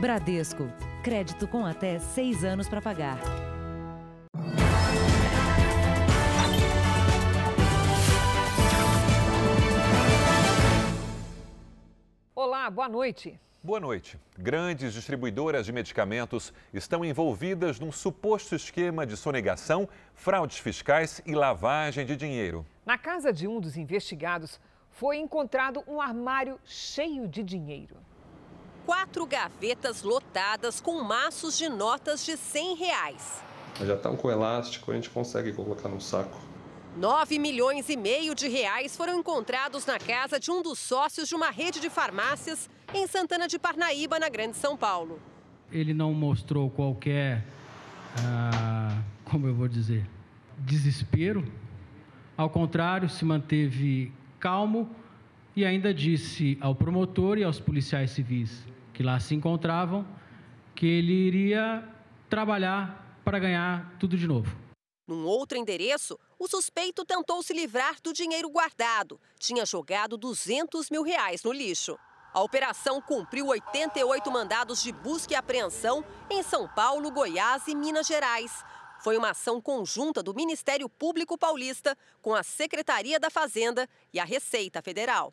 Bradesco. Crédito com até seis anos para pagar. Olá, boa noite. Boa noite. Grandes distribuidoras de medicamentos estão envolvidas num suposto esquema de sonegação, fraudes fiscais e lavagem de dinheiro. Na casa de um dos investigados foi encontrado um armário cheio de dinheiro. Quatro gavetas lotadas com maços de notas de 100 reais. Já estão com elástico, a gente consegue colocar no saco. 9 milhões e meio de reais foram encontrados na casa de um dos sócios de uma rede de farmácias em Santana de Parnaíba, na Grande São Paulo. Ele não mostrou qualquer, ah, como eu vou dizer, desespero. Ao contrário, se manteve calmo e ainda disse ao promotor e aos policiais civis que lá se encontravam que ele iria trabalhar para ganhar tudo de novo. Num outro endereço, o suspeito tentou se livrar do dinheiro guardado. Tinha jogado 200 mil reais no lixo. A operação cumpriu 88 mandados de busca e apreensão em São Paulo, Goiás e Minas Gerais. Foi uma ação conjunta do Ministério Público Paulista com a Secretaria da Fazenda e a Receita Federal.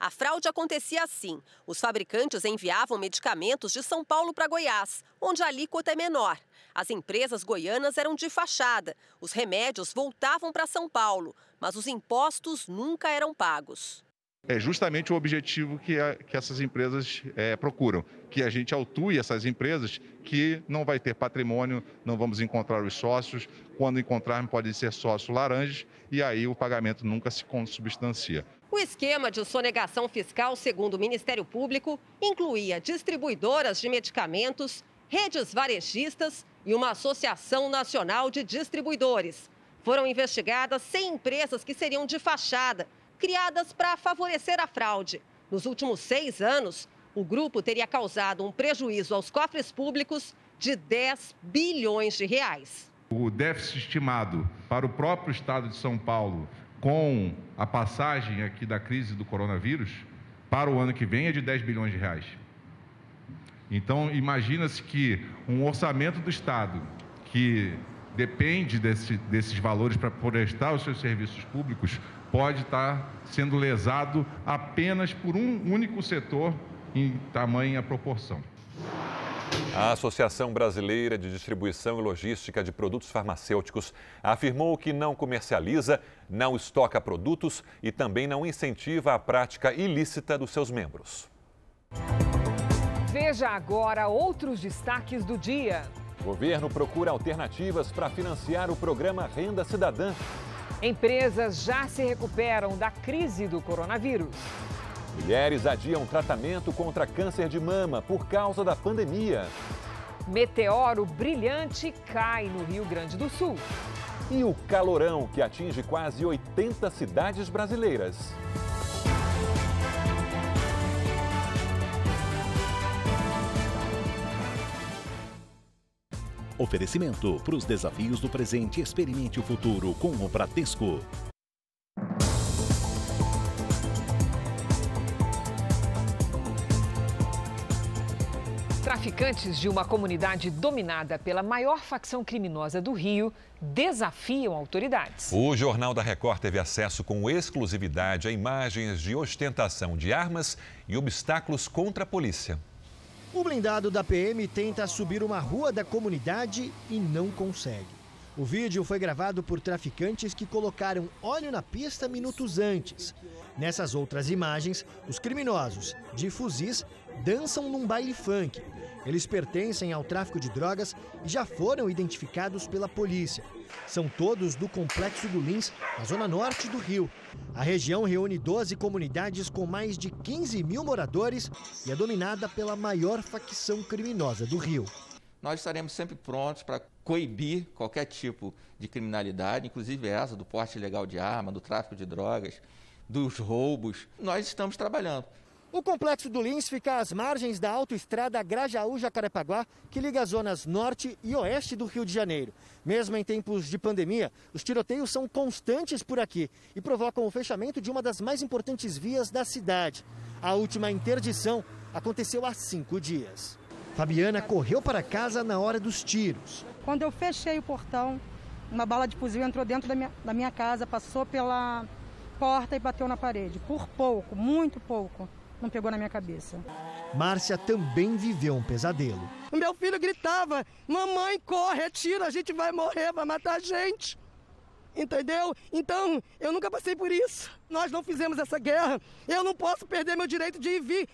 A fraude acontecia assim: os fabricantes enviavam medicamentos de São Paulo para Goiás, onde a alíquota é menor. As empresas goianas eram de fachada. Os remédios voltavam para São Paulo, mas os impostos nunca eram pagos. É justamente o objetivo que, a, que essas empresas é, procuram, que a gente autue essas empresas que não vai ter patrimônio, não vamos encontrar os sócios, quando encontrarmos podem ser sócios laranjas e aí o pagamento nunca se consubstancia. O esquema de sonegação fiscal, segundo o Ministério Público, incluía distribuidoras de medicamentos, redes varejistas e uma Associação Nacional de Distribuidores. Foram investigadas 100 empresas que seriam de fachada, criadas para favorecer a fraude. Nos últimos seis anos, o grupo teria causado um prejuízo aos cofres públicos de 10 bilhões de reais. O déficit estimado para o próprio estado de São Paulo com a passagem aqui da crise do coronavírus para o ano que vem é de 10 bilhões de reais. Então, imagina-se que um orçamento do Estado que depende desse, desses valores para prestar os seus serviços públicos pode estar sendo lesado apenas por um único setor em tamanha proporção. A Associação Brasileira de Distribuição e Logística de Produtos Farmacêuticos afirmou que não comercializa, não estoca produtos e também não incentiva a prática ilícita dos seus membros. Veja agora outros destaques do dia. O governo procura alternativas para financiar o programa Renda Cidadã. Empresas já se recuperam da crise do coronavírus. Mulheres adiam tratamento contra câncer de mama por causa da pandemia. Meteoro brilhante cai no Rio Grande do Sul. E o calorão que atinge quase 80 cidades brasileiras. Oferecimento para os desafios do presente, experimente o futuro com o Bradesco. Traficantes de uma comunidade dominada pela maior facção criminosa do Rio desafiam autoridades. O Jornal da Record teve acesso com exclusividade a imagens de ostentação de armas e obstáculos contra a polícia. O blindado da PM tenta subir uma rua da comunidade e não consegue. O vídeo foi gravado por traficantes que colocaram óleo na pista minutos antes. Nessas outras imagens, os criminosos, de fuzis, dançam num baile funk. Eles pertencem ao tráfico de drogas e já foram identificados pela polícia. São todos do Complexo do Lins, na zona norte do Rio. A região reúne 12 comunidades com mais de 15 mil moradores e é dominada pela maior facção criminosa do Rio. Nós estaremos sempre prontos para coibir qualquer tipo de criminalidade, inclusive essa do porte ilegal de arma, do tráfico de drogas, dos roubos. Nós estamos trabalhando. O complexo do Lins fica às margens da autoestrada Grajaú-Jacarepaguá, que liga as zonas norte e oeste do Rio de Janeiro. Mesmo em tempos de pandemia, os tiroteios são constantes por aqui e provocam o fechamento de uma das mais importantes vias da cidade. A última interdição aconteceu há cinco dias. Fabiana correu para casa na hora dos tiros. Quando eu fechei o portão, uma bala de fuzil entrou dentro da minha, da minha casa, passou pela porta e bateu na parede. Por pouco, muito pouco. Não pegou na minha cabeça. Márcia também viveu um pesadelo. O meu filho gritava: Mamãe, corre, atira, a gente vai morrer, vai matar a gente. Entendeu? Então, eu nunca passei por isso. Nós não fizemos essa guerra. Eu não posso perder meu direito de ir e vir.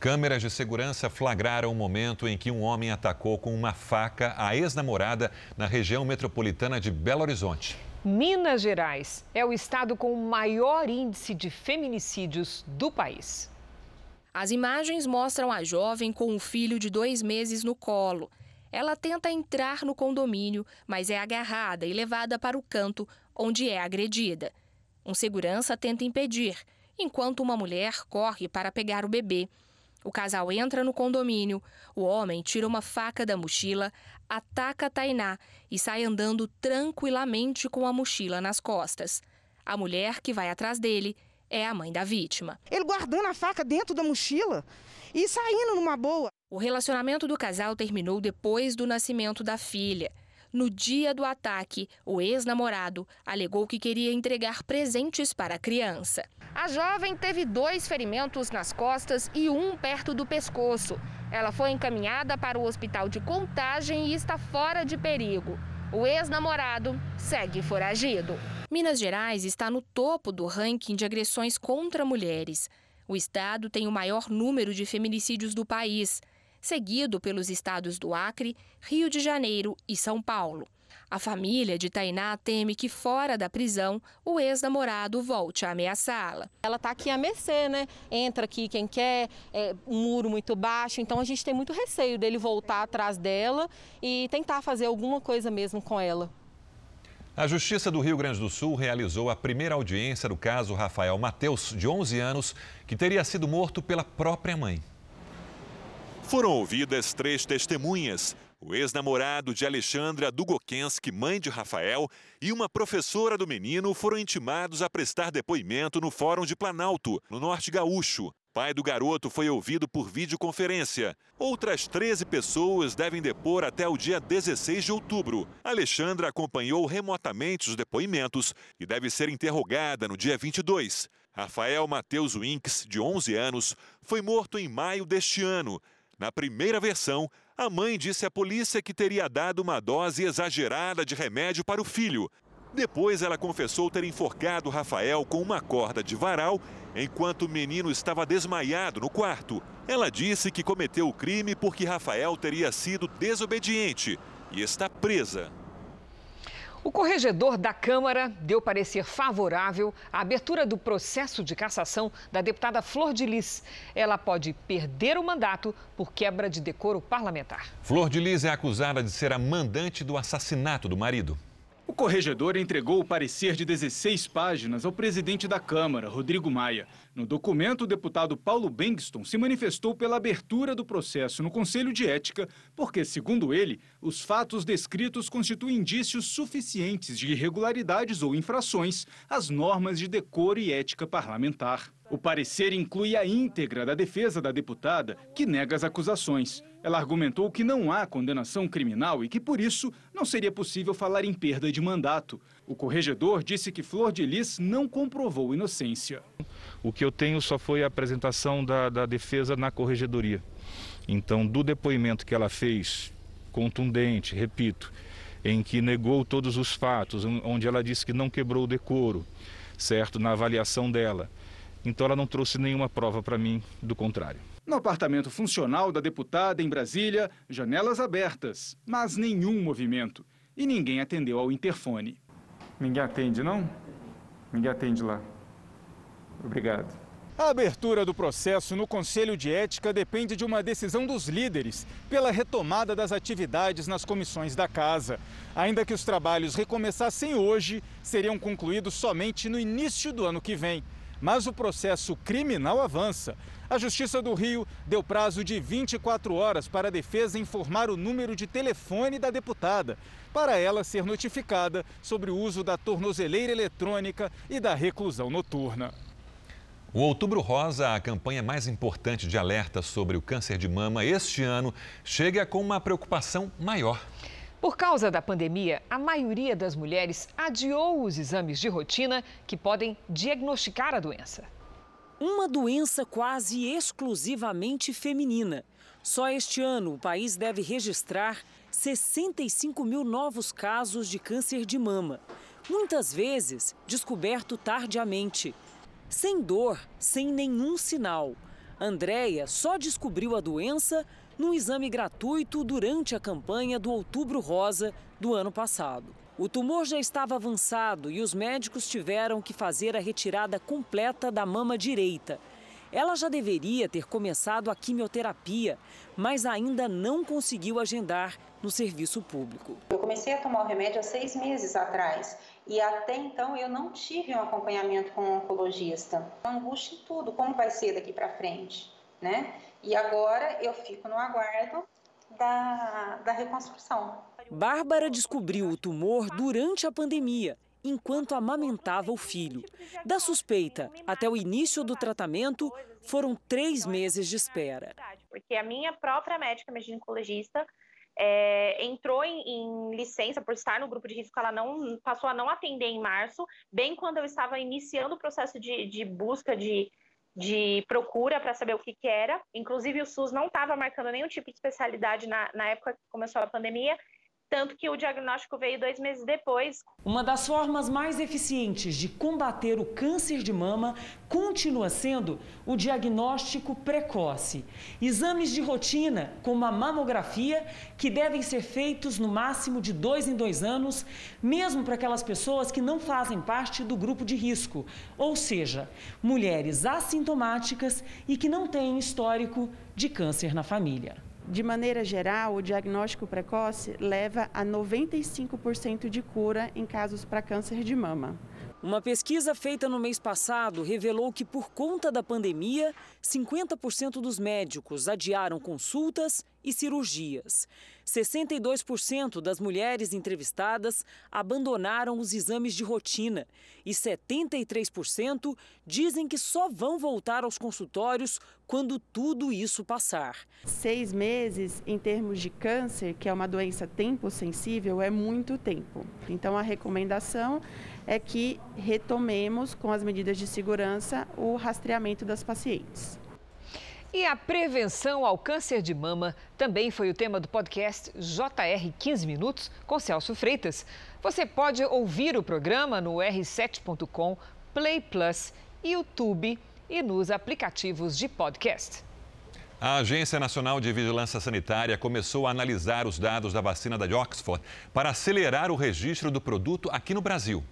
Câmeras de segurança flagraram o momento em que um homem atacou com uma faca a ex-namorada na região metropolitana de Belo Horizonte. Minas Gerais é o estado com o maior índice de feminicídios do país. As imagens mostram a jovem com um filho de dois meses no colo. Ela tenta entrar no condomínio, mas é agarrada e levada para o canto, onde é agredida. Um segurança tenta impedir, enquanto uma mulher corre para pegar o bebê. O casal entra no condomínio, o homem tira uma faca da mochila, ataca a Tainá e sai andando tranquilamente com a mochila nas costas. A mulher que vai atrás dele é a mãe da vítima. Ele guardando a faca dentro da mochila e saindo numa boa. O relacionamento do casal terminou depois do nascimento da filha. No dia do ataque, o ex-namorado alegou que queria entregar presentes para a criança. A jovem teve dois ferimentos nas costas e um perto do pescoço. Ela foi encaminhada para o hospital de contagem e está fora de perigo. O ex-namorado segue foragido. Minas Gerais está no topo do ranking de agressões contra mulheres. O estado tem o maior número de feminicídios do país seguido pelos estados do Acre, Rio de Janeiro e São Paulo. A família de Tainá teme que, fora da prisão, o ex-namorado volte a ameaçá-la. Ela está aqui a mercê, né? Entra aqui quem quer, é um muro muito baixo, então a gente tem muito receio dele voltar atrás dela e tentar fazer alguma coisa mesmo com ela. A Justiça do Rio Grande do Sul realizou a primeira audiência do caso Rafael Mateus, de 11 anos, que teria sido morto pela própria mãe. Foram ouvidas três testemunhas: o ex-namorado de Alexandra Dugokensky, mãe de Rafael, e uma professora do menino foram intimados a prestar depoimento no Fórum de Planalto, no Norte Gaúcho. Pai do garoto foi ouvido por videoconferência. Outras 13 pessoas devem depor até o dia 16 de outubro. Alexandra acompanhou remotamente os depoimentos e deve ser interrogada no dia 22. Rafael Matheus Winks, de 11 anos, foi morto em maio deste ano. Na primeira versão, a mãe disse à polícia que teria dado uma dose exagerada de remédio para o filho. Depois, ela confessou ter enforcado Rafael com uma corda de varal enquanto o menino estava desmaiado no quarto. Ela disse que cometeu o crime porque Rafael teria sido desobediente e está presa. O corregedor da Câmara deu parecer favorável à abertura do processo de cassação da deputada Flor de Lis. Ela pode perder o mandato por quebra de decoro parlamentar. Flor de Lis é acusada de ser a mandante do assassinato do marido. O corregedor entregou o parecer de 16 páginas ao presidente da Câmara, Rodrigo Maia. No documento, o deputado Paulo Bengston se manifestou pela abertura do processo no Conselho de Ética, porque, segundo ele, os fatos descritos constituem indícios suficientes de irregularidades ou infrações às normas de decoro e ética parlamentar. O parecer inclui a íntegra da defesa da deputada, que nega as acusações. Ela argumentou que não há condenação criminal e que, por isso, não seria possível falar em perda de mandato. O corregedor disse que Flor de Lis não comprovou inocência. O que eu tenho só foi a apresentação da, da defesa na corregedoria. Então, do depoimento que ela fez, contundente, repito, em que negou todos os fatos, onde ela disse que não quebrou o decoro, certo, na avaliação dela então ela não trouxe nenhuma prova para mim do contrário. No apartamento funcional da deputada em Brasília, janelas abertas, mas nenhum movimento. E ninguém atendeu ao interfone. Ninguém atende, não? Ninguém atende lá. Obrigado. A abertura do processo no Conselho de Ética depende de uma decisão dos líderes pela retomada das atividades nas comissões da Casa. Ainda que os trabalhos recomeçassem hoje, seriam concluídos somente no início do ano que vem. Mas o processo criminal avança. A Justiça do Rio deu prazo de 24 horas para a defesa informar o número de telefone da deputada, para ela ser notificada sobre o uso da tornozeleira eletrônica e da reclusão noturna. O Outubro Rosa, a campanha mais importante de alerta sobre o câncer de mama este ano, chega com uma preocupação maior. Por causa da pandemia, a maioria das mulheres adiou os exames de rotina que podem diagnosticar a doença. Uma doença quase exclusivamente feminina. Só este ano o país deve registrar 65 mil novos casos de câncer de mama, muitas vezes descoberto tardiamente. Sem dor, sem nenhum sinal. Andréia só descobriu a doença num exame gratuito durante a campanha do Outubro Rosa do ano passado. O tumor já estava avançado e os médicos tiveram que fazer a retirada completa da mama direita. Ela já deveria ter começado a quimioterapia, mas ainda não conseguiu agendar no serviço público. Eu comecei a tomar o remédio há seis meses atrás e até então eu não tive um acompanhamento com um oncologista. Angústia em tudo, como vai ser daqui para frente, né? E agora eu fico no aguardo da, da reconstrução. Bárbara descobriu o tumor durante a pandemia enquanto amamentava o filho. Da suspeita até o início do tratamento, foram três meses de espera. Porque a minha própria médica, minha ginecologista, é, entrou em, em, licença por estar no grupo de risco, ela não passou a não atender em março, bem quando eu estava iniciando o processo de, de busca de, de procura para saber o que, que, era. Inclusive, o SUS não estava marcando nenhum tipo de especialidade na, na época que começou a pandemia, tanto que o diagnóstico veio dois meses depois. Uma das formas mais eficientes de combater o câncer de mama continua sendo o diagnóstico precoce. Exames de rotina, como a mamografia, que devem ser feitos no máximo de dois em dois anos, mesmo para aquelas pessoas que não fazem parte do grupo de risco, ou seja, mulheres assintomáticas e que não têm histórico de câncer na família. De maneira geral, o diagnóstico precoce leva a 95% de cura em casos para câncer de mama. Uma pesquisa feita no mês passado revelou que, por conta da pandemia, 50% dos médicos adiaram consultas e cirurgias. 62% das mulheres entrevistadas abandonaram os exames de rotina e 73% dizem que só vão voltar aos consultórios quando tudo isso passar. Seis meses, em termos de câncer, que é uma doença tempo sensível, é muito tempo. Então, a recomendação é que retomemos, com as medidas de segurança, o rastreamento das pacientes. E a prevenção ao câncer de mama também foi o tema do podcast JR 15 Minutos com Celso Freitas. Você pode ouvir o programa no r7.com, Play Plus, YouTube e nos aplicativos de podcast. A Agência Nacional de Vigilância Sanitária começou a analisar os dados da vacina da Oxford para acelerar o registro do produto aqui no Brasil.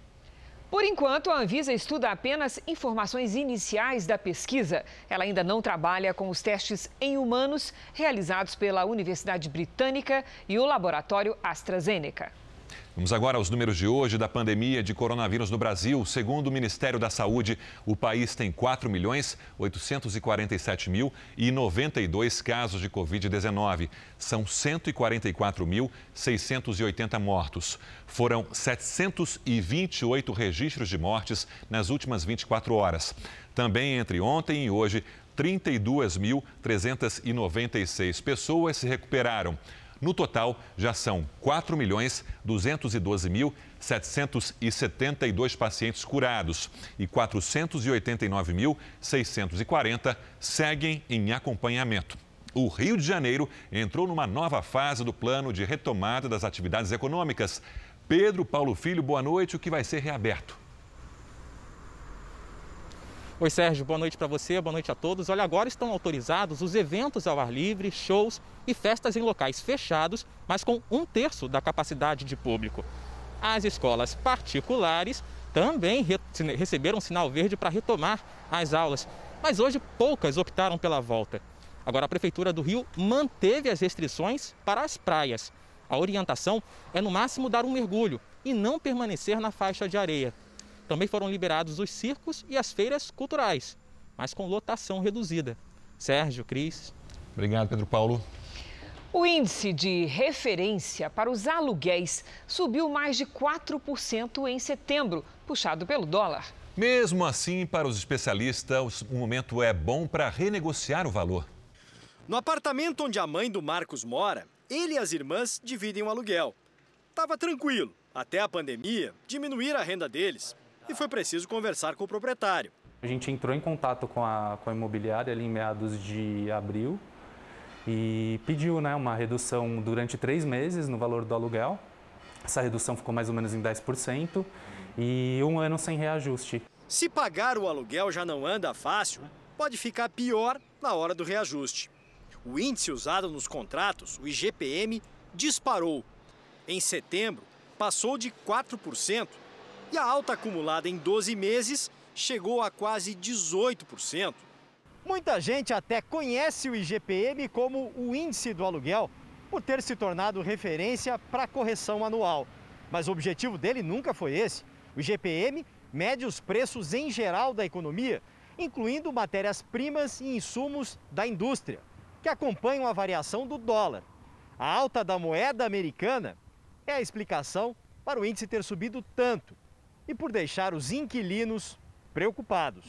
Por enquanto, a Anvisa estuda apenas informações iniciais da pesquisa. Ela ainda não trabalha com os testes em humanos realizados pela Universidade Britânica e o laboratório AstraZeneca. Vamos agora aos números de hoje da pandemia de coronavírus no Brasil. Segundo o Ministério da Saúde, o país tem 4 milhões 847 mil e 92 casos de Covid-19. São 144.680 mortos. Foram 728 registros de mortes nas últimas 24 horas. Também entre ontem e hoje, 32.396 pessoas se recuperaram. No total, já são 4 milhões 212 mil 772 pacientes curados e 489.640 seguem em acompanhamento. O Rio de Janeiro entrou numa nova fase do plano de retomada das atividades econômicas. Pedro Paulo Filho, boa noite. O que vai ser reaberto? Oi, Sérgio, boa noite para você, boa noite a todos. Olha, agora estão autorizados os eventos ao ar livre, shows e festas em locais fechados, mas com um terço da capacidade de público. As escolas particulares também re receberam sinal verde para retomar as aulas, mas hoje poucas optaram pela volta. Agora, a Prefeitura do Rio manteve as restrições para as praias. A orientação é, no máximo, dar um mergulho e não permanecer na faixa de areia. Também foram liberados os circos e as feiras culturais, mas com lotação reduzida. Sérgio, Cris. Obrigado, Pedro Paulo. O índice de referência para os aluguéis subiu mais de 4% em setembro, puxado pelo dólar. Mesmo assim, para os especialistas, o momento é bom para renegociar o valor. No apartamento onde a mãe do Marcos mora, ele e as irmãs dividem o aluguel. Tava tranquilo, até a pandemia diminuir a renda deles e foi preciso conversar com o proprietário. A gente entrou em contato com a, com a imobiliária ali em meados de abril e pediu né, uma redução durante três meses no valor do aluguel. Essa redução ficou mais ou menos em 10% e um ano sem reajuste. Se pagar o aluguel já não anda fácil, pode ficar pior na hora do reajuste. O índice usado nos contratos, o IGPM, disparou. Em setembro, passou de 4% e a alta acumulada em 12 meses chegou a quase 18%. Muita gente até conhece o IGPM como o índice do aluguel, por ter se tornado referência para correção anual. Mas o objetivo dele nunca foi esse. O IGPM mede os preços em geral da economia, incluindo matérias-primas e insumos da indústria, que acompanham a variação do dólar. A alta da moeda americana é a explicação para o índice ter subido tanto e por deixar os inquilinos preocupados.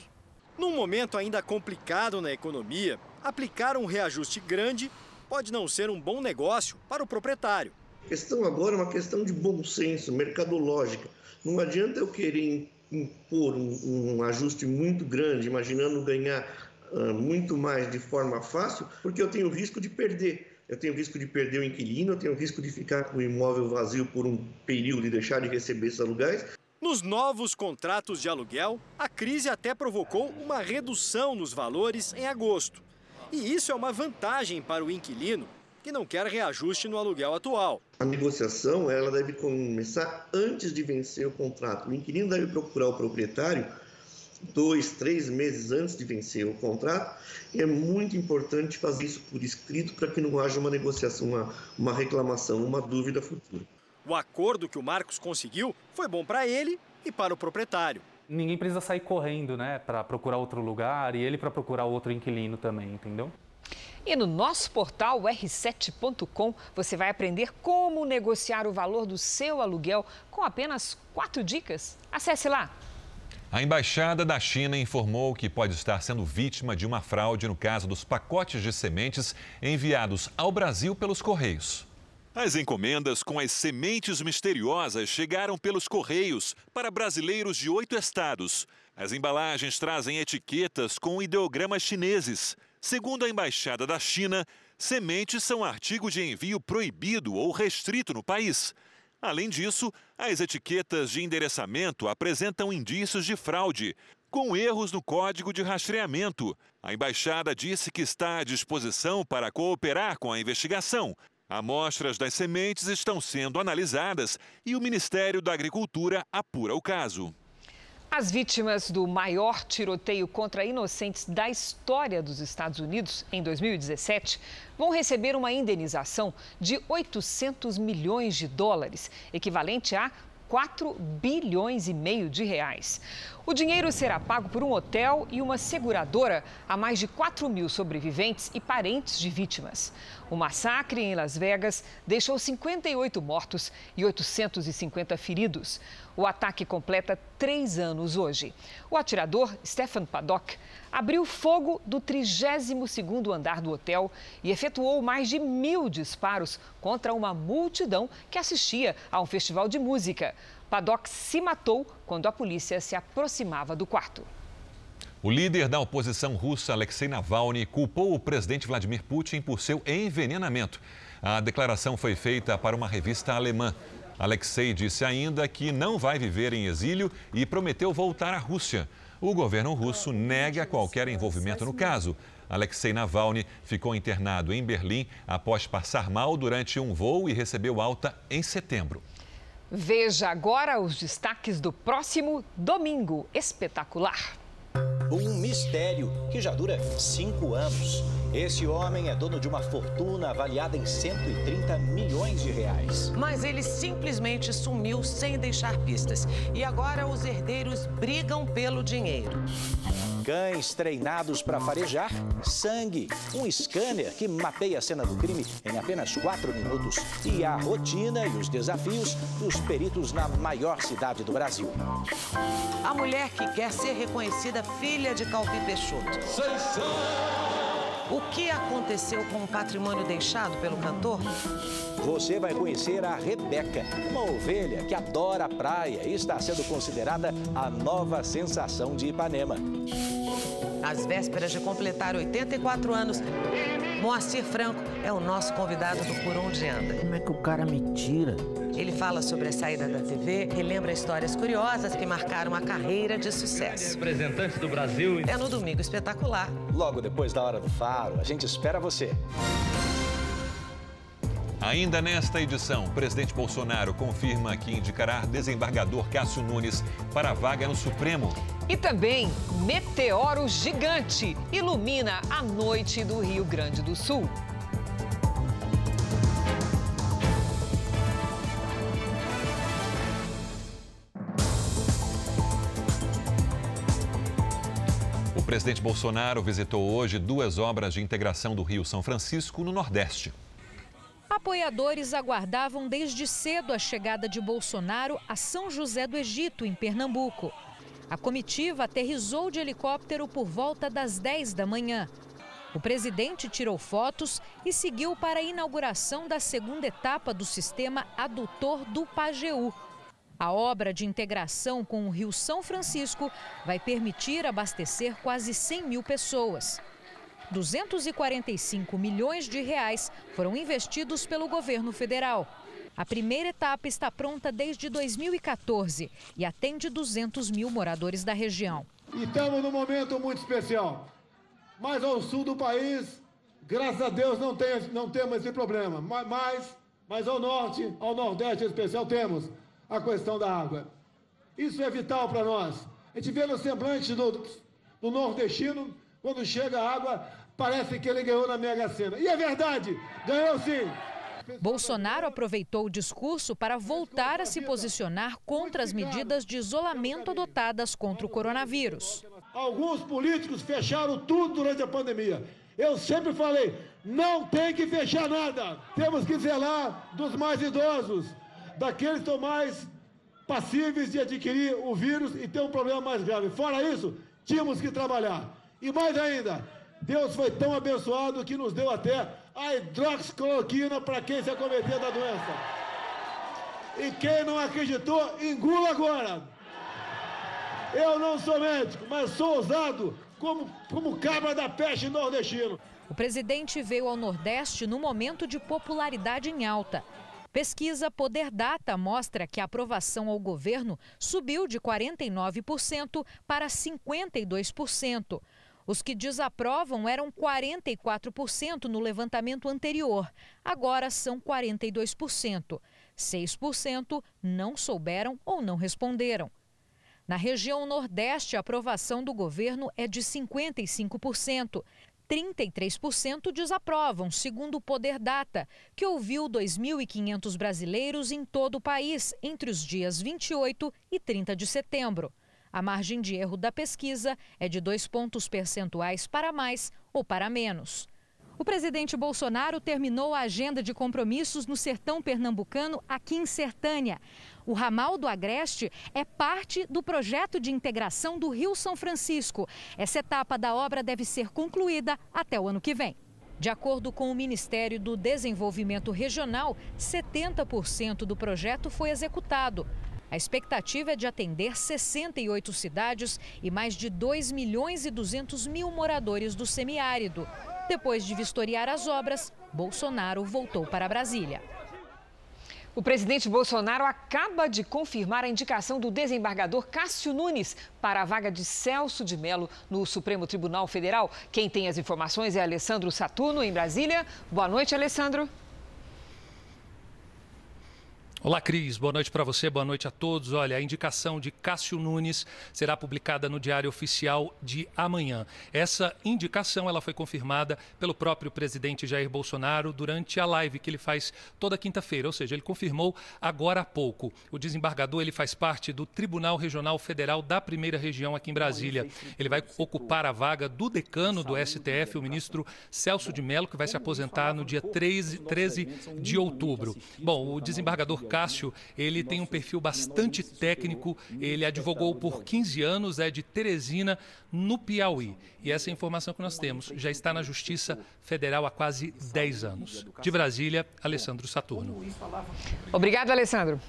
Num momento ainda complicado na economia, aplicar um reajuste grande pode não ser um bom negócio para o proprietário. A questão agora é uma questão de bom senso, mercadológica. Não adianta eu querer impor um, um ajuste muito grande, imaginando ganhar uh, muito mais de forma fácil, porque eu tenho o risco de perder eu tenho risco de perder o inquilino, eu tenho risco de ficar com o imóvel vazio por um período e deixar de receber esses aluguéis. Nos novos contratos de aluguel, a crise até provocou uma redução nos valores em agosto. E isso é uma vantagem para o inquilino, que não quer reajuste no aluguel atual. A negociação ela deve começar antes de vencer o contrato. O inquilino deve procurar o proprietário dois, três meses antes de vencer o contrato. E é muito importante fazer isso por escrito para que não haja uma negociação, uma, uma reclamação, uma dúvida futura. O acordo que o Marcos conseguiu foi bom para ele e para o proprietário. Ninguém precisa sair correndo, né, para procurar outro lugar e ele para procurar outro inquilino também, entendeu? E no nosso portal r7.com você vai aprender como negociar o valor do seu aluguel com apenas quatro dicas. Acesse lá a Embaixada da China informou que pode estar sendo vítima de uma fraude no caso dos pacotes de sementes enviados ao Brasil pelos Correios. As encomendas com as sementes misteriosas chegaram pelos Correios para brasileiros de oito estados. As embalagens trazem etiquetas com ideogramas chineses. Segundo a Embaixada da China, sementes são artigo de envio proibido ou restrito no país. Além disso, as etiquetas de endereçamento apresentam indícios de fraude, com erros no código de rastreamento. A embaixada disse que está à disposição para cooperar com a investigação. Amostras das sementes estão sendo analisadas e o Ministério da Agricultura apura o caso. As vítimas do maior tiroteio contra inocentes da história dos Estados Unidos em 2017 vão receber uma indenização de 800 milhões de dólares, equivalente a 4 bilhões e meio de reais. O dinheiro será pago por um hotel e uma seguradora a mais de 4 mil sobreviventes e parentes de vítimas. O massacre em Las Vegas deixou 58 mortos e 850 feridos. O ataque completa três anos hoje. O atirador, Stefan Paddock, abriu fogo do 32º andar do hotel e efetuou mais de mil disparos contra uma multidão que assistia a um festival de música. Paddock se matou quando a polícia se aproximava do quarto. O líder da oposição russa, Alexei Navalny, culpou o presidente Vladimir Putin por seu envenenamento. A declaração foi feita para uma revista alemã. Alexei disse ainda que não vai viver em exílio e prometeu voltar à Rússia. O governo russo nega qualquer envolvimento no caso. Alexei Navalny ficou internado em Berlim após passar mal durante um voo e recebeu alta em setembro. Veja agora os destaques do próximo Domingo Espetacular. Um mistério que já dura cinco anos. Esse homem é dono de uma fortuna avaliada em 130 milhões de reais. Mas ele simplesmente sumiu sem deixar pistas. E agora os herdeiros brigam pelo dinheiro. Cães treinados para farejar, sangue, um scanner que mapeia a cena do crime em apenas quatro minutos e a rotina e os desafios dos peritos na maior cidade do Brasil. A mulher que quer ser reconhecida filha de Calvi Peixoto. O que aconteceu com o patrimônio deixado pelo cantor? Você vai conhecer a Rebeca, uma ovelha que adora a praia e está sendo considerada a nova sensação de Ipanema. Às vésperas de completar 84 anos, Moacir Franco é o nosso convidado do Por Onde Anda. Como é que o cara me tira? Ele fala sobre a saída da TV, relembra histórias curiosas que marcaram a carreira de sucesso. Representante do Brasil. É no Domingo Espetacular. Logo depois da Hora do Faro, a gente espera você. Ainda nesta edição, o presidente Bolsonaro confirma que indicará desembargador Cássio Nunes para a vaga no Supremo. E também, meteoro gigante ilumina a noite do Rio Grande do Sul. O presidente Bolsonaro visitou hoje duas obras de integração do Rio São Francisco no Nordeste. Apoiadores aguardavam desde cedo a chegada de Bolsonaro a São José do Egito, em Pernambuco. A comitiva aterrizou de helicóptero por volta das 10 da manhã. O presidente tirou fotos e seguiu para a inauguração da segunda etapa do sistema adutor do Pajeú. A obra de integração com o Rio São Francisco vai permitir abastecer quase 100 mil pessoas. 245 milhões de reais foram investidos pelo governo federal. A primeira etapa está pronta desde 2014 e atende 200 mil moradores da região. E estamos num momento muito especial. Mais ao sul do país, graças a Deus, não, tem, não temos esse problema. Mas, mas ao norte, ao nordeste em especial, temos a questão da água. Isso é vital para nós. A gente vê no semblante do, do nordestino, quando chega a água, parece que ele ganhou na Mega Sena. E é verdade, ganhou sim. Bolsonaro aproveitou o discurso para voltar a se posicionar contra as medidas de isolamento adotadas contra o coronavírus. Alguns políticos fecharam tudo durante a pandemia. Eu sempre falei, não tem que fechar nada. Temos que zelar dos mais idosos, daqueles que estão mais passíveis de adquirir o vírus e ter um problema mais grave. Fora isso, tínhamos que trabalhar. E mais ainda, Deus foi tão abençoado que nos deu até a hidroxicloroquina para quem se acometer da doença. E quem não acreditou, engula agora. Eu não sou médico, mas sou ousado como, como cabra da peste nordestino. O presidente veio ao Nordeste no momento de popularidade em alta. Pesquisa Poder Data mostra que a aprovação ao governo subiu de 49% para 52%. Os que desaprovam eram 44% no levantamento anterior, agora são 42%. 6% não souberam ou não responderam. Na região Nordeste, a aprovação do governo é de 55%. 33% desaprovam, segundo o Poder Data, que ouviu 2.500 brasileiros em todo o país entre os dias 28 e 30 de setembro. A margem de erro da pesquisa é de dois pontos percentuais para mais ou para menos. O presidente Bolsonaro terminou a agenda de compromissos no sertão pernambucano aqui em Sertânia. O ramal do Agreste é parte do projeto de integração do Rio São Francisco. Essa etapa da obra deve ser concluída até o ano que vem. De acordo com o Ministério do Desenvolvimento Regional, 70% do projeto foi executado. A expectativa é de atender 68 cidades e mais de 2 milhões e 200 mil moradores do semiárido. Depois de vistoriar as obras, Bolsonaro voltou para Brasília. O presidente Bolsonaro acaba de confirmar a indicação do desembargador Cássio Nunes para a vaga de Celso de Mello no Supremo Tribunal Federal. Quem tem as informações é Alessandro Saturno, em Brasília. Boa noite, Alessandro. Olá, Cris. Boa noite para você, boa noite a todos. Olha, a indicação de Cássio Nunes será publicada no Diário Oficial de amanhã. Essa indicação ela foi confirmada pelo próprio presidente Jair Bolsonaro durante a live que ele faz toda quinta-feira, ou seja, ele confirmou agora há pouco. O desembargador ele faz parte do Tribunal Regional Federal da Primeira Região aqui em Brasília. Ele vai ocupar a vaga do decano do STF, o ministro Celso de Mello, que vai se aposentar no dia 13, 13 de outubro. Bom, o desembargador Cássio, ele tem um perfil bastante técnico, ele advogou por 15 anos, é de Teresina, no Piauí. E essa informação que nós temos já está na Justiça Federal há quase 10 anos. De Brasília, Alessandro Saturno. Obrigado, Alessandro.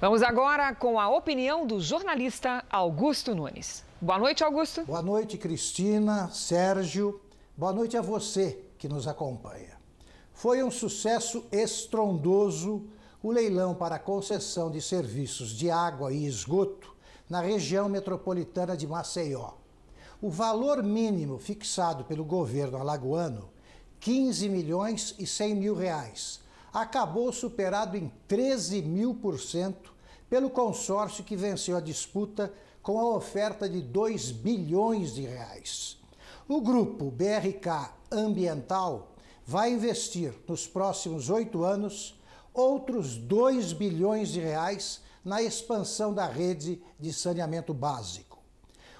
Vamos agora com a opinião do jornalista Augusto Nunes. Boa noite, Augusto. Boa noite, Cristina, Sérgio. Boa noite a você que nos acompanha. Foi um sucesso estrondoso o leilão para concessão de serviços de água e esgoto na região metropolitana de Maceió. O valor mínimo fixado pelo governo alagoano, 15 milhões e 100 mil reais, acabou superado em 13 mil por cento pelo consórcio que venceu a disputa com a oferta de 2 bilhões de reais. O grupo BRK Ambiental vai investir nos próximos oito anos outros 2 bilhões de reais na expansão da rede de saneamento básico.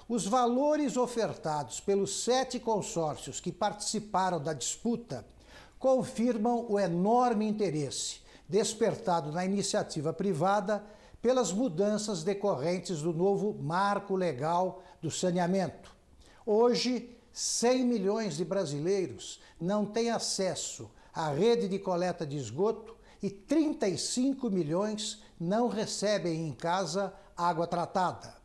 Os valores ofertados pelos sete consórcios que participaram da disputa confirmam o enorme interesse despertado na iniciativa privada pelas mudanças decorrentes do novo marco legal do saneamento. Hoje, 100 milhões de brasileiros não têm acesso à rede de coleta de esgoto e 35 milhões não recebem em casa água tratada.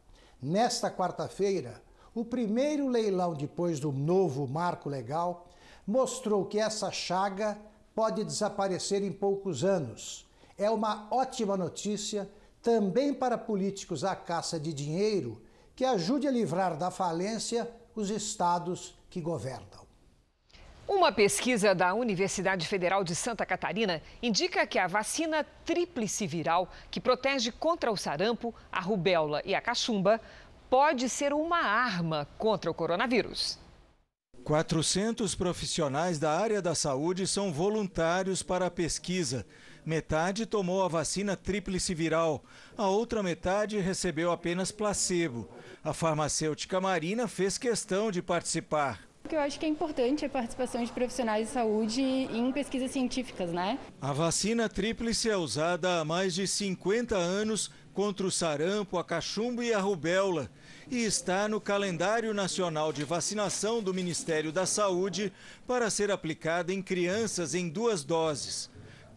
Nesta quarta-feira, o primeiro leilão depois do novo marco legal mostrou que essa chaga pode desaparecer em poucos anos. É uma ótima notícia também para políticos à caça de dinheiro que ajude a livrar da falência os estados que governam. Uma pesquisa da Universidade Federal de Santa Catarina indica que a vacina tríplice viral, que protege contra o sarampo, a rubéola e a cachumba, pode ser uma arma contra o coronavírus. 400 profissionais da área da saúde são voluntários para a pesquisa. Metade tomou a vacina tríplice viral, a outra metade recebeu apenas placebo. A farmacêutica Marina fez questão de participar. O que eu acho que é importante é a participação de profissionais de saúde em pesquisas científicas, né? A vacina tríplice é usada há mais de 50 anos contra o sarampo, a cachumba e a rubéola e está no calendário nacional de vacinação do Ministério da Saúde para ser aplicada em crianças em duas doses.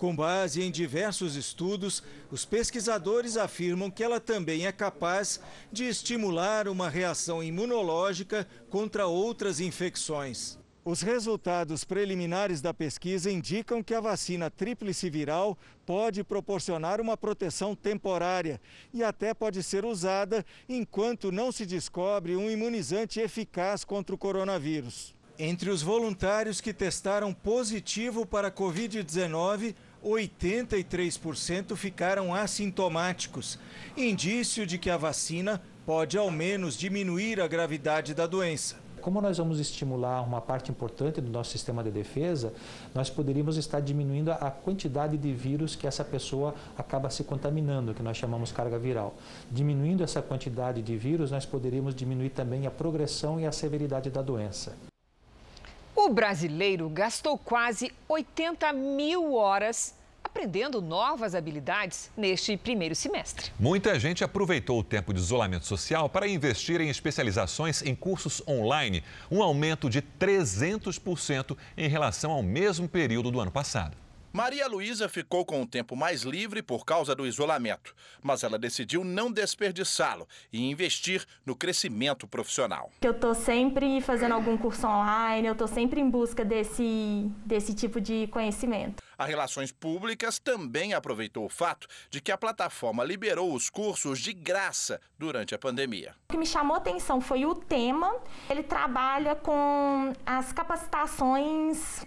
Com base em diversos estudos, os pesquisadores afirmam que ela também é capaz de estimular uma reação imunológica contra outras infecções. Os resultados preliminares da pesquisa indicam que a vacina tríplice viral pode proporcionar uma proteção temporária e até pode ser usada enquanto não se descobre um imunizante eficaz contra o coronavírus. Entre os voluntários que testaram positivo para a Covid-19, 83% ficaram assintomáticos, indício de que a vacina pode ao menos diminuir a gravidade da doença. Como nós vamos estimular uma parte importante do nosso sistema de defesa, nós poderíamos estar diminuindo a quantidade de vírus que essa pessoa acaba se contaminando, que nós chamamos carga viral. Diminuindo essa quantidade de vírus, nós poderíamos diminuir também a progressão e a severidade da doença. O brasileiro gastou quase 80 mil horas aprendendo novas habilidades neste primeiro semestre. Muita gente aproveitou o tempo de isolamento social para investir em especializações em cursos online, um aumento de 300% em relação ao mesmo período do ano passado. Maria Luísa ficou com o tempo mais livre por causa do isolamento, mas ela decidiu não desperdiçá-lo e investir no crescimento profissional. Eu estou sempre fazendo algum curso online, eu estou sempre em busca desse, desse tipo de conhecimento. A Relações Públicas também aproveitou o fato de que a plataforma liberou os cursos de graça durante a pandemia. O que me chamou atenção foi o tema. Ele trabalha com as capacitações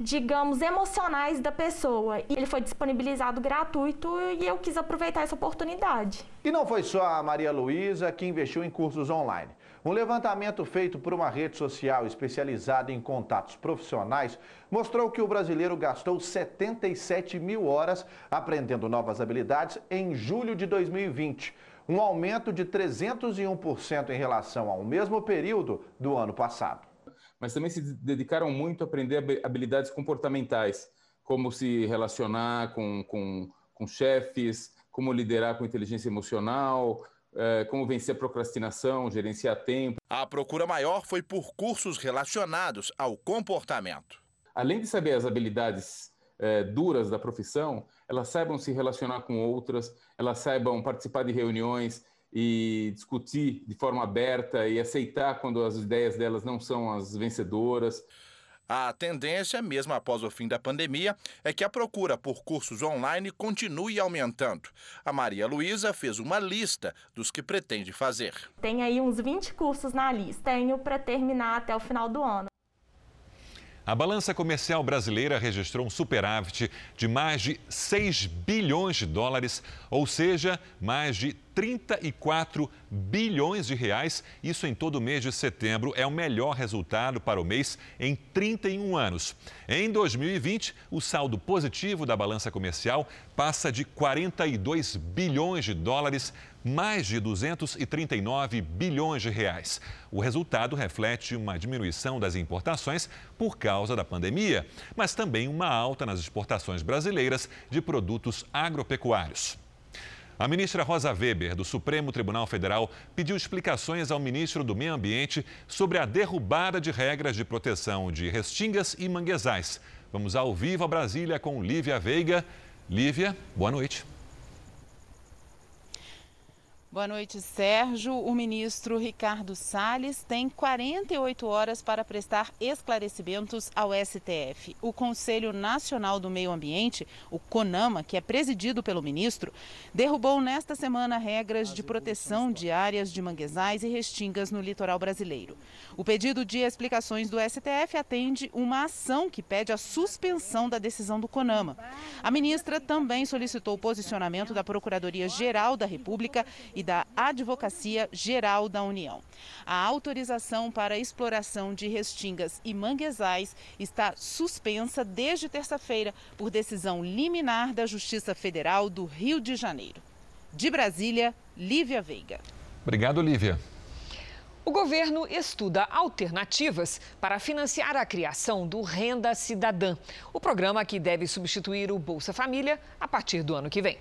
digamos, emocionais da pessoa. E ele foi disponibilizado gratuito e eu quis aproveitar essa oportunidade. E não foi só a Maria Luísa que investiu em cursos online. Um levantamento feito por uma rede social especializada em contatos profissionais mostrou que o brasileiro gastou 77 mil horas aprendendo novas habilidades em julho de 2020, um aumento de 301% em relação ao mesmo período do ano passado. Mas também se dedicaram muito a aprender habilidades comportamentais, como se relacionar com, com, com chefes, como liderar com inteligência emocional, é, como vencer a procrastinação, gerenciar tempo. A procura maior foi por cursos relacionados ao comportamento. Além de saber as habilidades é, duras da profissão, elas saibam se relacionar com outras, elas saibam participar de reuniões e discutir de forma aberta e aceitar quando as ideias delas não são as vencedoras. A tendência, mesmo após o fim da pandemia, é que a procura por cursos online continue aumentando. A Maria Luísa fez uma lista dos que pretende fazer. Tem aí uns 20 cursos na lista. Tenho para terminar até o final do ano. A balança comercial brasileira registrou um superávit de mais de 6 bilhões de dólares, ou seja, mais de 34 bilhões de reais. Isso em todo o mês de setembro é o melhor resultado para o mês em 31 anos. Em 2020, o saldo positivo da balança comercial passa de 42 bilhões de dólares, mais de 239 bilhões de reais. O resultado reflete uma diminuição das importações por causa da pandemia, mas também uma alta nas exportações brasileiras de produtos agropecuários. A ministra Rosa Weber, do Supremo Tribunal Federal, pediu explicações ao ministro do Meio Ambiente sobre a derrubada de regras de proteção de restingas e manguezais. Vamos ao vivo a Brasília com Lívia Veiga. Lívia, boa noite. Boa noite, Sérgio. O ministro Ricardo Salles tem 48 horas para prestar esclarecimentos ao STF. O Conselho Nacional do Meio Ambiente, o CONAMA, que é presidido pelo ministro, derrubou nesta semana regras de proteção de áreas de manguezais e restingas no litoral brasileiro. O pedido de explicações do STF atende uma ação que pede a suspensão da decisão do CONAMA. A ministra também solicitou o posicionamento da Procuradoria-Geral da República e da Advocacia Geral da União. A autorização para a exploração de restingas e manguezais está suspensa desde terça-feira por decisão liminar da Justiça Federal do Rio de Janeiro. De Brasília, Lívia Veiga. Obrigado, Lívia. O governo estuda alternativas para financiar a criação do Renda Cidadã, o programa que deve substituir o Bolsa Família a partir do ano que vem.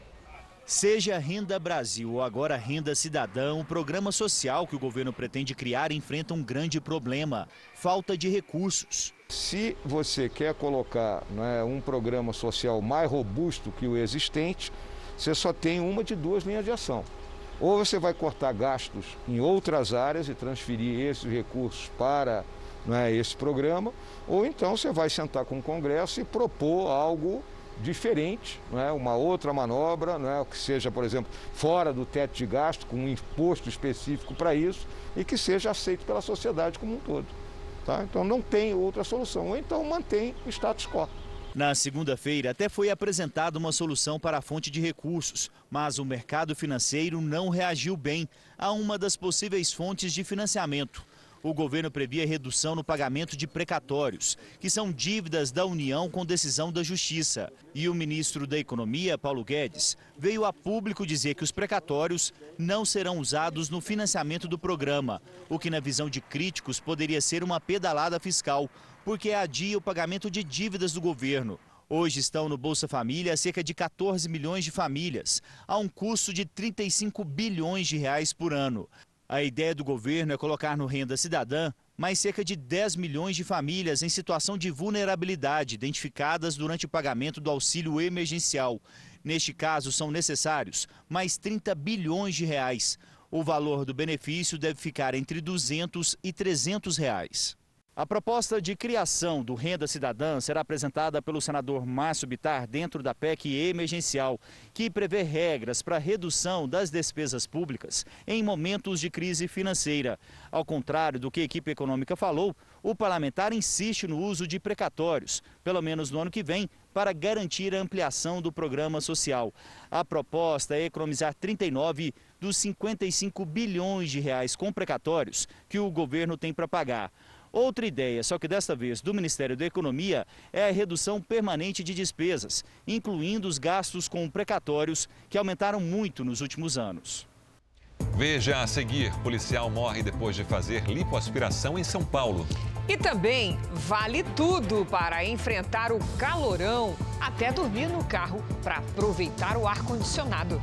Seja Renda Brasil ou agora Renda Cidadão, o programa social que o governo pretende criar enfrenta um grande problema: falta de recursos. Se você quer colocar né, um programa social mais robusto que o existente, você só tem uma de duas linhas de ação. Ou você vai cortar gastos em outras áreas e transferir esses recursos para né, esse programa, ou então você vai sentar com o Congresso e propor algo diferente, é? uma outra manobra, é? que seja, por exemplo, fora do teto de gasto, com um imposto específico para isso e que seja aceito pela sociedade como um todo. Tá? Então não tem outra solução, ou então mantém o status quo. Na segunda-feira, até foi apresentada uma solução para a fonte de recursos, mas o mercado financeiro não reagiu bem a uma das possíveis fontes de financiamento o governo previa redução no pagamento de precatórios, que são dívidas da União com decisão da Justiça. E o ministro da Economia, Paulo Guedes, veio a público dizer que os precatórios não serão usados no financiamento do programa, o que, na visão de críticos, poderia ser uma pedalada fiscal, porque adia o pagamento de dívidas do governo. Hoje estão no Bolsa Família cerca de 14 milhões de famílias, a um custo de 35 bilhões de reais por ano. A ideia do governo é colocar no Renda Cidadã mais cerca de 10 milhões de famílias em situação de vulnerabilidade identificadas durante o pagamento do auxílio emergencial. Neste caso, são necessários mais 30 bilhões de reais. O valor do benefício deve ficar entre 200 e 300 reais. A proposta de criação do Renda Cidadã será apresentada pelo senador Márcio Bitar dentro da PEC emergencial, que prevê regras para redução das despesas públicas em momentos de crise financeira. Ao contrário do que a equipe econômica falou, O parlamentar insiste no uso de precatórios, pelo menos no ano que vem, para garantir a ampliação do programa social. A proposta é economizar 39 dos 55 bilhões de reais com precatórios que o governo tem para pagar. Outra ideia, só que desta vez do Ministério da Economia, é a redução permanente de despesas, incluindo os gastos com precatórios, que aumentaram muito nos últimos anos. Veja a seguir: policial morre depois de fazer lipoaspiração em São Paulo. E também vale tudo para enfrentar o calorão, até dormir no carro para aproveitar o ar-condicionado.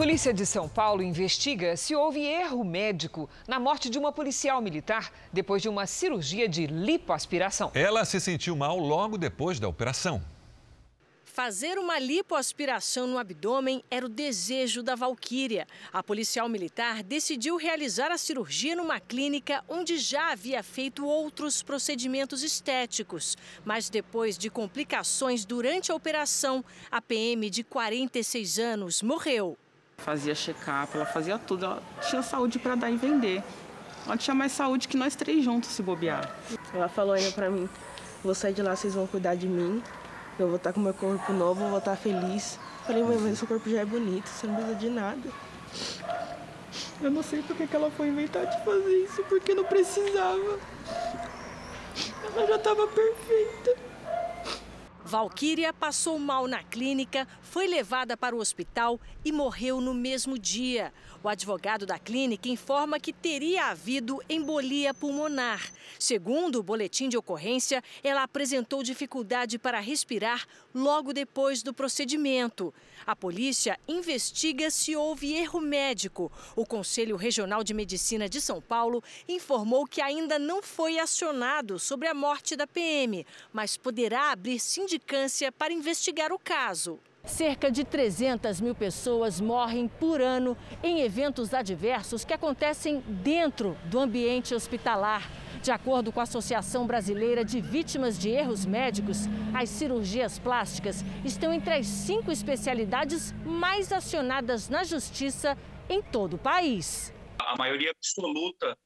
Polícia de São Paulo investiga se houve erro médico na morte de uma policial militar depois de uma cirurgia de lipoaspiração. Ela se sentiu mal logo depois da operação. Fazer uma lipoaspiração no abdômen era o desejo da Valquíria. A policial militar decidiu realizar a cirurgia numa clínica onde já havia feito outros procedimentos estéticos. Mas depois de complicações durante a operação, a PM de 46 anos morreu. Fazia check-up, ela fazia tudo, ela tinha saúde para dar e vender. Ela tinha mais saúde que nós três juntos se bobear. Ela falou ainda para mim: vou sair de lá, vocês vão cuidar de mim. Eu vou estar com meu corpo novo, vou estar feliz. Falei, mãe, mas seu corpo já é bonito, você não precisa de nada. Eu não sei por que ela foi inventar de fazer isso, porque não precisava. Ela já estava perfeita. Valquíria passou mal na clínica, foi levada para o hospital e morreu no mesmo dia. O advogado da clínica informa que teria havido embolia pulmonar. Segundo o boletim de ocorrência, ela apresentou dificuldade para respirar logo depois do procedimento. A polícia investiga se houve erro médico. O Conselho Regional de Medicina de São Paulo informou que ainda não foi acionado sobre a morte da PM, mas poderá abrir sindicância para investigar o caso. Cerca de 300 mil pessoas morrem por ano em eventos adversos que acontecem dentro do ambiente hospitalar. De acordo com a Associação Brasileira de Vítimas de Erros Médicos, as cirurgias plásticas estão entre as cinco especialidades mais acionadas na justiça em todo o país. A maioria absoluta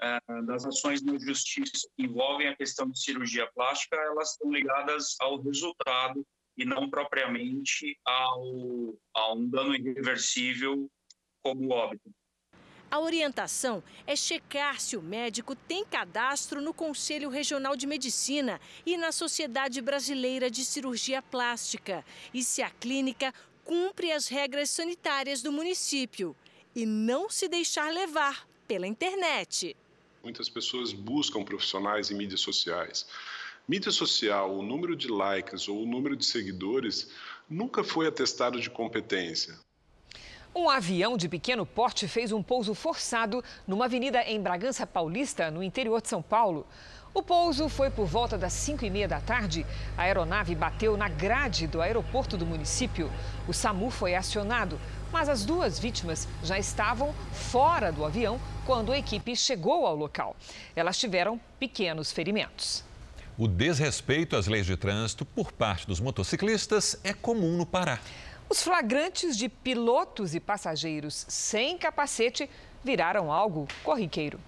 é, das ações na justiça que envolvem a questão de cirurgia plástica, elas estão ligadas ao resultado e não propriamente ao, a um dano irreversível como óbito. A orientação é checar se o médico tem cadastro no Conselho Regional de Medicina e na Sociedade Brasileira de Cirurgia Plástica e se a clínica cumpre as regras sanitárias do município e não se deixar levar pela internet. Muitas pessoas buscam profissionais em mídias sociais. Mídia social, o número de likes ou o número de seguidores nunca foi atestado de competência. Um avião de pequeno porte fez um pouso forçado numa avenida em Bragança Paulista, no interior de São Paulo. O pouso foi por volta das 5 e meia da tarde. A aeronave bateu na grade do aeroporto do município. O SAMU foi acionado, mas as duas vítimas já estavam fora do avião quando a equipe chegou ao local. Elas tiveram pequenos ferimentos. O desrespeito às leis de trânsito por parte dos motociclistas é comum no Pará. Os flagrantes de pilotos e passageiros sem capacete viraram algo corriqueiro.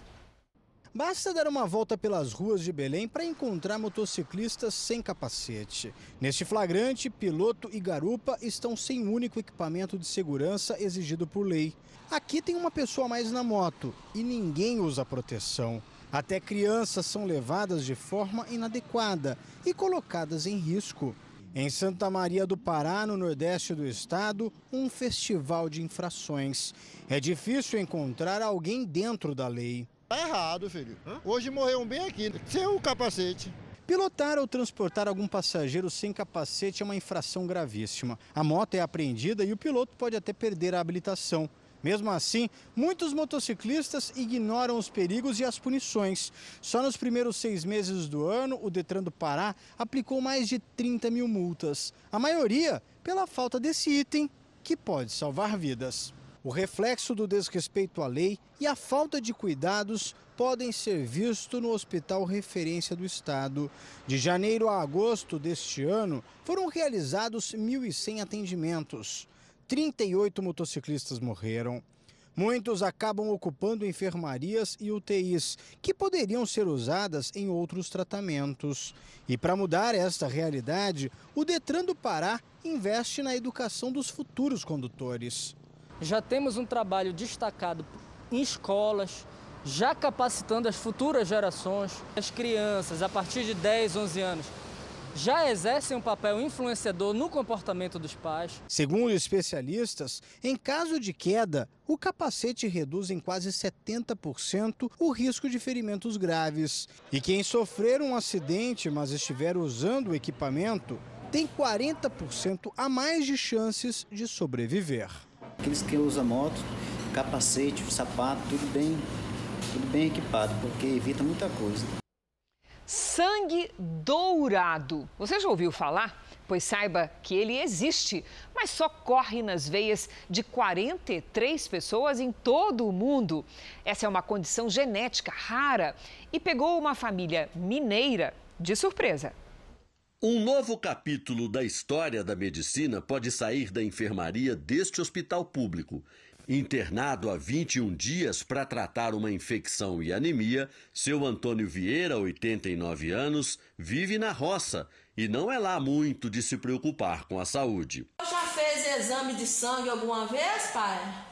Basta dar uma volta pelas ruas de Belém para encontrar motociclistas sem capacete. Neste flagrante, piloto e garupa estão sem o único equipamento de segurança exigido por lei. Aqui tem uma pessoa mais na moto e ninguém usa proteção. Até crianças são levadas de forma inadequada e colocadas em risco. Em Santa Maria do Pará, no nordeste do estado, um festival de infrações. É difícil encontrar alguém dentro da lei. Tá errado, filho. Hoje morreu um bem aqui, sem o capacete. Pilotar ou transportar algum passageiro sem capacete é uma infração gravíssima. A moto é apreendida e o piloto pode até perder a habilitação. Mesmo assim, muitos motociclistas ignoram os perigos e as punições. Só nos primeiros seis meses do ano, o Detran do Pará aplicou mais de 30 mil multas. A maioria pela falta desse item que pode salvar vidas. O reflexo do desrespeito à lei e a falta de cuidados podem ser vistos no Hospital Referência do Estado. De janeiro a agosto deste ano, foram realizados 1.100 atendimentos. 38 motociclistas morreram. Muitos acabam ocupando enfermarias e UTIs, que poderiam ser usadas em outros tratamentos. E para mudar esta realidade, o Detran do Pará investe na educação dos futuros condutores. Já temos um trabalho destacado em escolas, já capacitando as futuras gerações, as crianças a partir de 10, 11 anos já exercem um papel influenciador no comportamento dos pais. Segundo especialistas, em caso de queda, o capacete reduz em quase 70% o risco de ferimentos graves. E quem sofrer um acidente, mas estiver usando o equipamento, tem 40% a mais de chances de sobreviver. Aqueles que usam moto, capacete, sapato, tudo bem, tudo bem equipado, porque evita muita coisa. Sangue dourado. Você já ouviu falar? Pois saiba que ele existe, mas só corre nas veias de 43 pessoas em todo o mundo. Essa é uma condição genética rara e pegou uma família mineira de surpresa. Um novo capítulo da história da medicina pode sair da enfermaria deste hospital público. Internado há 21 dias para tratar uma infecção e anemia, seu Antônio Vieira, 89 anos, vive na roça e não é lá muito de se preocupar com a saúde. Já fez exame de sangue alguma vez, pai?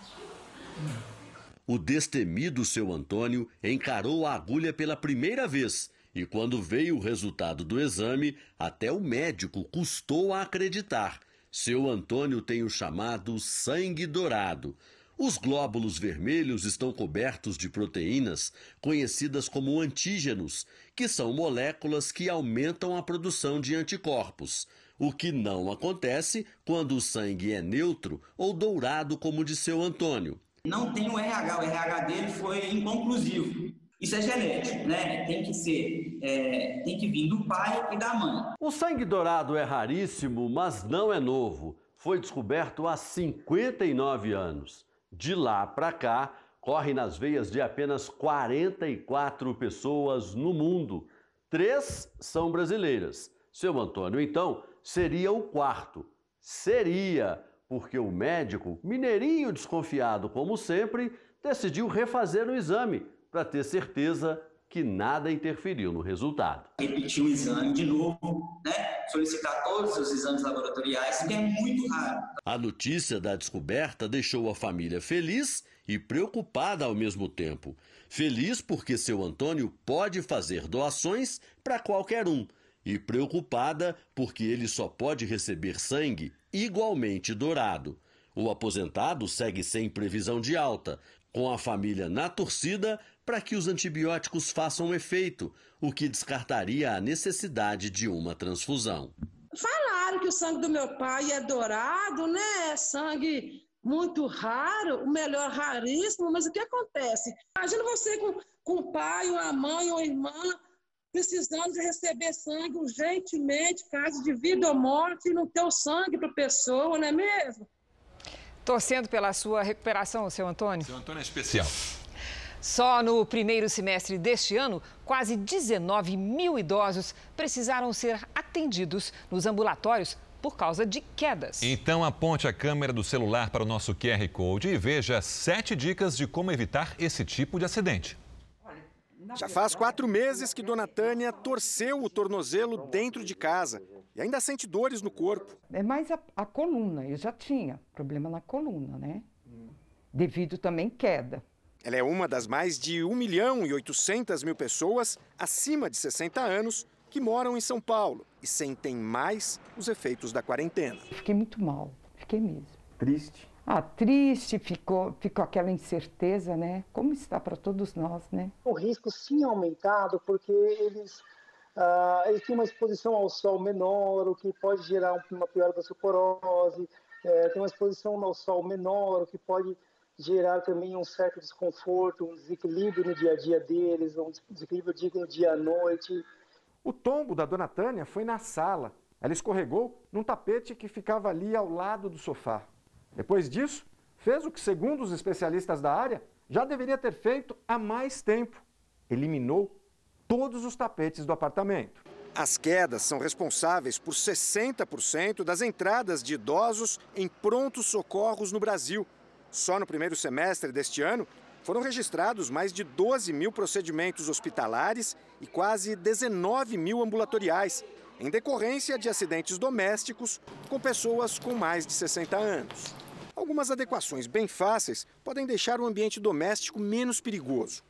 O destemido seu Antônio encarou a agulha pela primeira vez e quando veio o resultado do exame, até o médico custou a acreditar. Seu Antônio tem o chamado sangue dourado. Os glóbulos vermelhos estão cobertos de proteínas conhecidas como antígenos, que são moléculas que aumentam a produção de anticorpos, o que não acontece quando o sangue é neutro ou dourado, como de seu Antônio. Não tem o RH, o RH dele foi inconclusivo. Isso é genético, né? Tem que ser, é, tem que vir do pai e da mãe. O sangue dourado é raríssimo, mas não é novo. Foi descoberto há 59 anos. De lá para cá, corre nas veias de apenas 44 pessoas no mundo. Três são brasileiras. Seu Antônio, então, seria o quarto. Seria, porque o médico, mineirinho desconfiado como sempre, decidiu refazer o exame para ter certeza que nada interferiu no resultado. Repetir o exame de novo, né? Solicitar todos os exames laboratoriais, que é muito raro. A notícia da descoberta deixou a família feliz e preocupada ao mesmo tempo. Feliz porque seu Antônio pode fazer doações para qualquer um, e preocupada porque ele só pode receber sangue igualmente dourado. O aposentado segue sem previsão de alta, com a família na torcida para que os antibióticos façam efeito, o que descartaria a necessidade de uma transfusão. Falaram que o sangue do meu pai é dourado, né? É sangue muito raro, o melhor raríssimo, mas o que acontece? Imagina você com, com o pai, uma mãe ou irmã precisando de receber sangue urgentemente, caso de vida ou morte, e não ter o sangue para a pessoa, não é mesmo? Torcendo pela sua recuperação, seu Antônio. Seu Antônio é especial. Só no primeiro semestre deste ano, quase 19 mil idosos precisaram ser atendidos nos ambulatórios por causa de quedas. Então aponte a câmera do celular para o nosso QR Code e veja sete dicas de como evitar esse tipo de acidente. Já faz quatro meses que Dona Tânia torceu o tornozelo dentro de casa e ainda sente dores no corpo. É mais a, a coluna, eu já tinha problema na coluna, né? Devido também queda. Ela é uma das mais de 1 milhão e 800 mil pessoas acima de 60 anos que moram em São Paulo e sentem mais os efeitos da quarentena. Fiquei muito mal, fiquei mesmo. Triste? Ah, triste, ficou, ficou aquela incerteza, né? Como está para todos nós, né? O risco sim aumentado porque eles, eles têm uma exposição ao sol menor, o que pode gerar uma piora da osteoporose, é, tem uma exposição ao sol menor, o que pode gerar também um certo desconforto, um desequilíbrio no dia a dia deles, um desequilíbrio no dia à noite. O tombo da dona Tânia foi na sala. Ela escorregou num tapete que ficava ali ao lado do sofá. Depois disso, fez o que, segundo os especialistas da área, já deveria ter feito há mais tempo. Eliminou todos os tapetes do apartamento. As quedas são responsáveis por 60% das entradas de idosos em prontos socorros no Brasil. Só no primeiro semestre deste ano, foram registrados mais de 12 mil procedimentos hospitalares e quase 19 mil ambulatoriais, em decorrência de acidentes domésticos com pessoas com mais de 60 anos. Algumas adequações bem fáceis podem deixar o ambiente doméstico menos perigoso.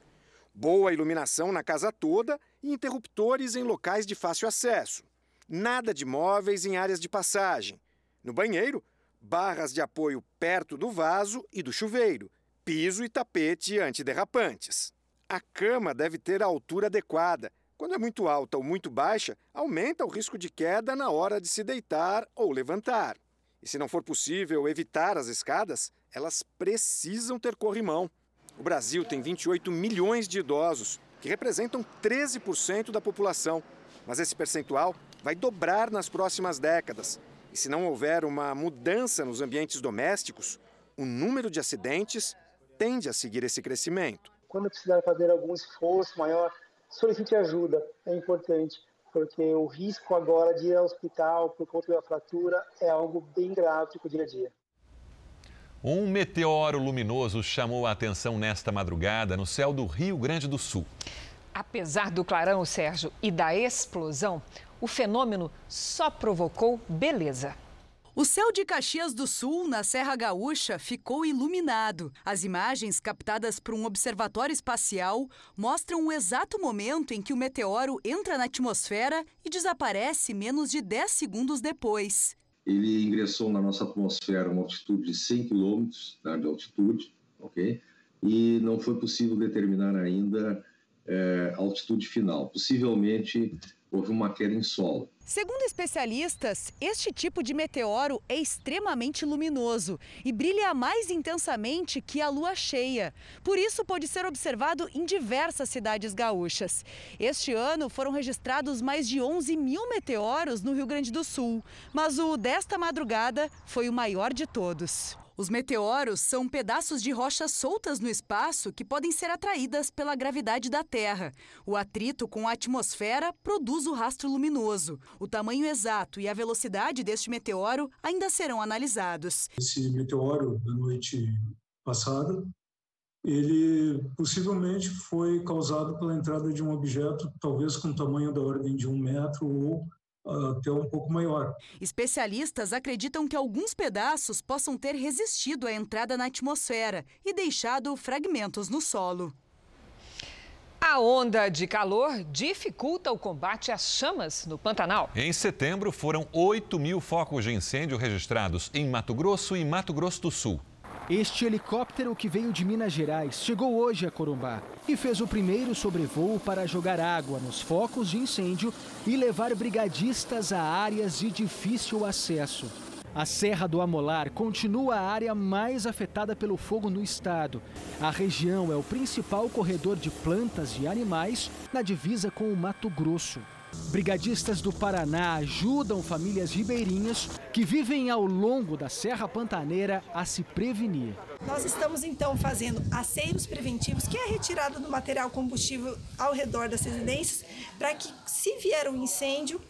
Boa iluminação na casa toda e interruptores em locais de fácil acesso. Nada de móveis em áreas de passagem. No banheiro, barras de apoio perto do vaso e do chuveiro, piso e tapete antiderrapantes. A cama deve ter a altura adequada. Quando é muito alta ou muito baixa, aumenta o risco de queda na hora de se deitar ou levantar. E se não for possível evitar as escadas, elas precisam ter corrimão. O Brasil tem 28 milhões de idosos, que representam 13% da população. Mas esse percentual vai dobrar nas próximas décadas. E se não houver uma mudança nos ambientes domésticos, o número de acidentes tende a seguir esse crescimento. Quando precisar fazer algum esforço maior, solicite ajuda, é importante, porque o risco agora de ir ao hospital por conta da fratura é algo bem grave para o dia a dia. Um meteoro luminoso chamou a atenção nesta madrugada no céu do Rio Grande do Sul. Apesar do clarão, Sérgio, e da explosão, o fenômeno só provocou beleza. O céu de Caxias do Sul, na Serra Gaúcha, ficou iluminado. As imagens captadas por um observatório espacial mostram o exato momento em que o meteoro entra na atmosfera e desaparece menos de 10 segundos depois ele ingressou na nossa atmosfera a uma altitude de 100 km né, de altitude, ok? E não foi possível determinar ainda é, a altitude final. Possivelmente houve uma queda em solo. Segundo especialistas, este tipo de meteoro é extremamente luminoso e brilha mais intensamente que a lua cheia. Por isso, pode ser observado em diversas cidades gaúchas. Este ano foram registrados mais de 11 mil meteoros no Rio Grande do Sul, mas o desta madrugada foi o maior de todos. Os meteoros são pedaços de rochas soltas no espaço que podem ser atraídas pela gravidade da Terra. O atrito com a atmosfera produz o rastro luminoso. O tamanho exato e a velocidade deste meteoro ainda serão analisados. Esse meteoro da noite passada, ele possivelmente foi causado pela entrada de um objeto, talvez com tamanho da ordem de um metro ou até um pouco maior. Especialistas acreditam que alguns pedaços possam ter resistido à entrada na atmosfera e deixado fragmentos no solo. A onda de calor dificulta o combate às chamas no Pantanal. Em setembro, foram 8 mil focos de incêndio registrados em Mato Grosso e Mato Grosso do Sul. Este helicóptero que veio de Minas Gerais chegou hoje a Corumbá e fez o primeiro sobrevoo para jogar água nos focos de incêndio e levar brigadistas a áreas de difícil acesso. A Serra do Amolar continua a área mais afetada pelo fogo no estado. A região é o principal corredor de plantas e animais na divisa com o Mato Grosso. Brigadistas do Paraná ajudam famílias ribeirinhas que vivem ao longo da Serra Pantaneira a se prevenir. Nós estamos então fazendo aceiros preventivos, que é a retirada do material combustível ao redor das residências, para que, se vier um incêndio,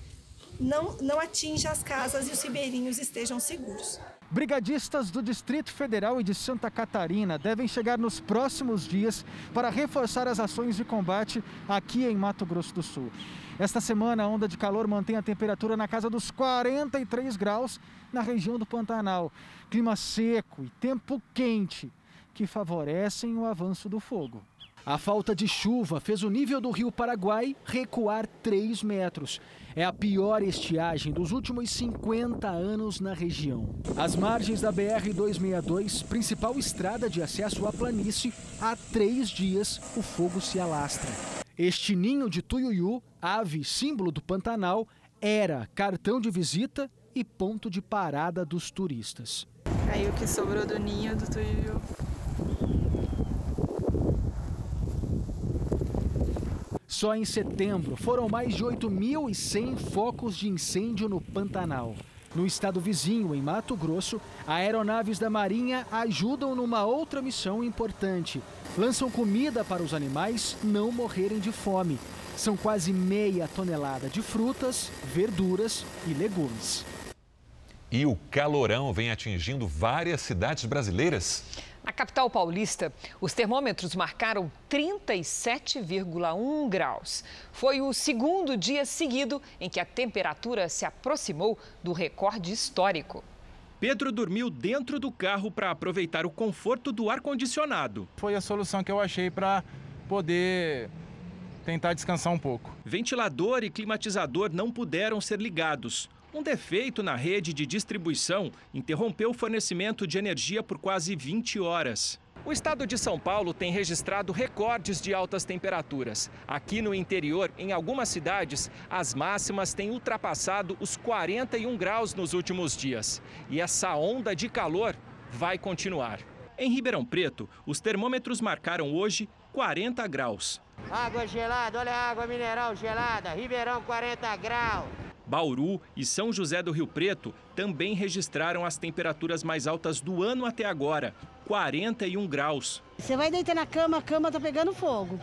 não, não atinja as casas e os ribeirinhos estejam seguros. Brigadistas do Distrito Federal e de Santa Catarina devem chegar nos próximos dias para reforçar as ações de combate aqui em Mato Grosso do Sul. Esta semana, a onda de calor mantém a temperatura na casa dos 43 graus na região do Pantanal. Clima seco e tempo quente que favorecem o avanço do fogo. A falta de chuva fez o nível do rio Paraguai recuar 3 metros. É a pior estiagem dos últimos 50 anos na região. As margens da BR-262, principal estrada de acesso à planície, há três dias o fogo se alastra. Este ninho de tuiuiu, ave símbolo do Pantanal, era cartão de visita e ponto de parada dos turistas. Aí o que sobrou do ninho do tuiuiu. Só em setembro foram mais de 8.100 focos de incêndio no Pantanal. No estado vizinho, em Mato Grosso, aeronaves da Marinha ajudam numa outra missão importante. Lançam comida para os animais não morrerem de fome. São quase meia tonelada de frutas, verduras e legumes. E o calorão vem atingindo várias cidades brasileiras. Na capital paulista, os termômetros marcaram 37,1 graus. Foi o segundo dia seguido em que a temperatura se aproximou do recorde histórico. Pedro dormiu dentro do carro para aproveitar o conforto do ar-condicionado. Foi a solução que eu achei para poder tentar descansar um pouco. Ventilador e climatizador não puderam ser ligados. Um defeito na rede de distribuição interrompeu o fornecimento de energia por quase 20 horas. O estado de São Paulo tem registrado recordes de altas temperaturas. Aqui no interior, em algumas cidades, as máximas têm ultrapassado os 41 graus nos últimos dias. E essa onda de calor vai continuar. Em Ribeirão Preto, os termômetros marcaram hoje 40 graus. Água gelada, olha a água mineral gelada, Ribeirão 40 graus. Bauru e São José do Rio Preto também registraram as temperaturas mais altas do ano até agora, 41 graus. Você vai deitar na cama, a cama tá pegando fogo.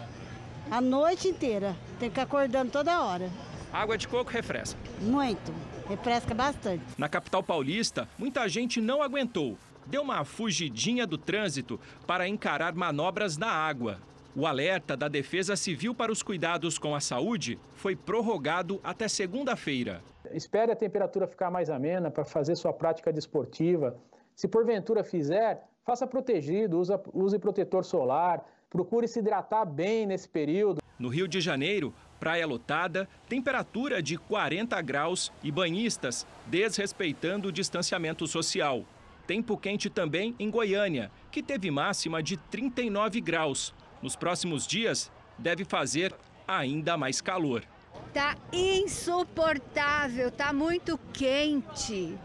A noite inteira. Tem que ficar acordando toda hora. Água de coco refresca. Muito. Refresca bastante. Na capital paulista, muita gente não aguentou. Deu uma fugidinha do trânsito para encarar manobras na água. O alerta da Defesa Civil para os cuidados com a saúde foi prorrogado até segunda-feira. Espere a temperatura ficar mais amena para fazer sua prática desportiva. Se porventura fizer, faça protegido, use, use protetor solar, procure se hidratar bem nesse período. No Rio de Janeiro, praia lotada, temperatura de 40 graus e banhistas desrespeitando o distanciamento social. Tempo quente também em Goiânia, que teve máxima de 39 graus. Nos próximos dias, deve fazer ainda mais calor. Tá insuportável, tá muito quente.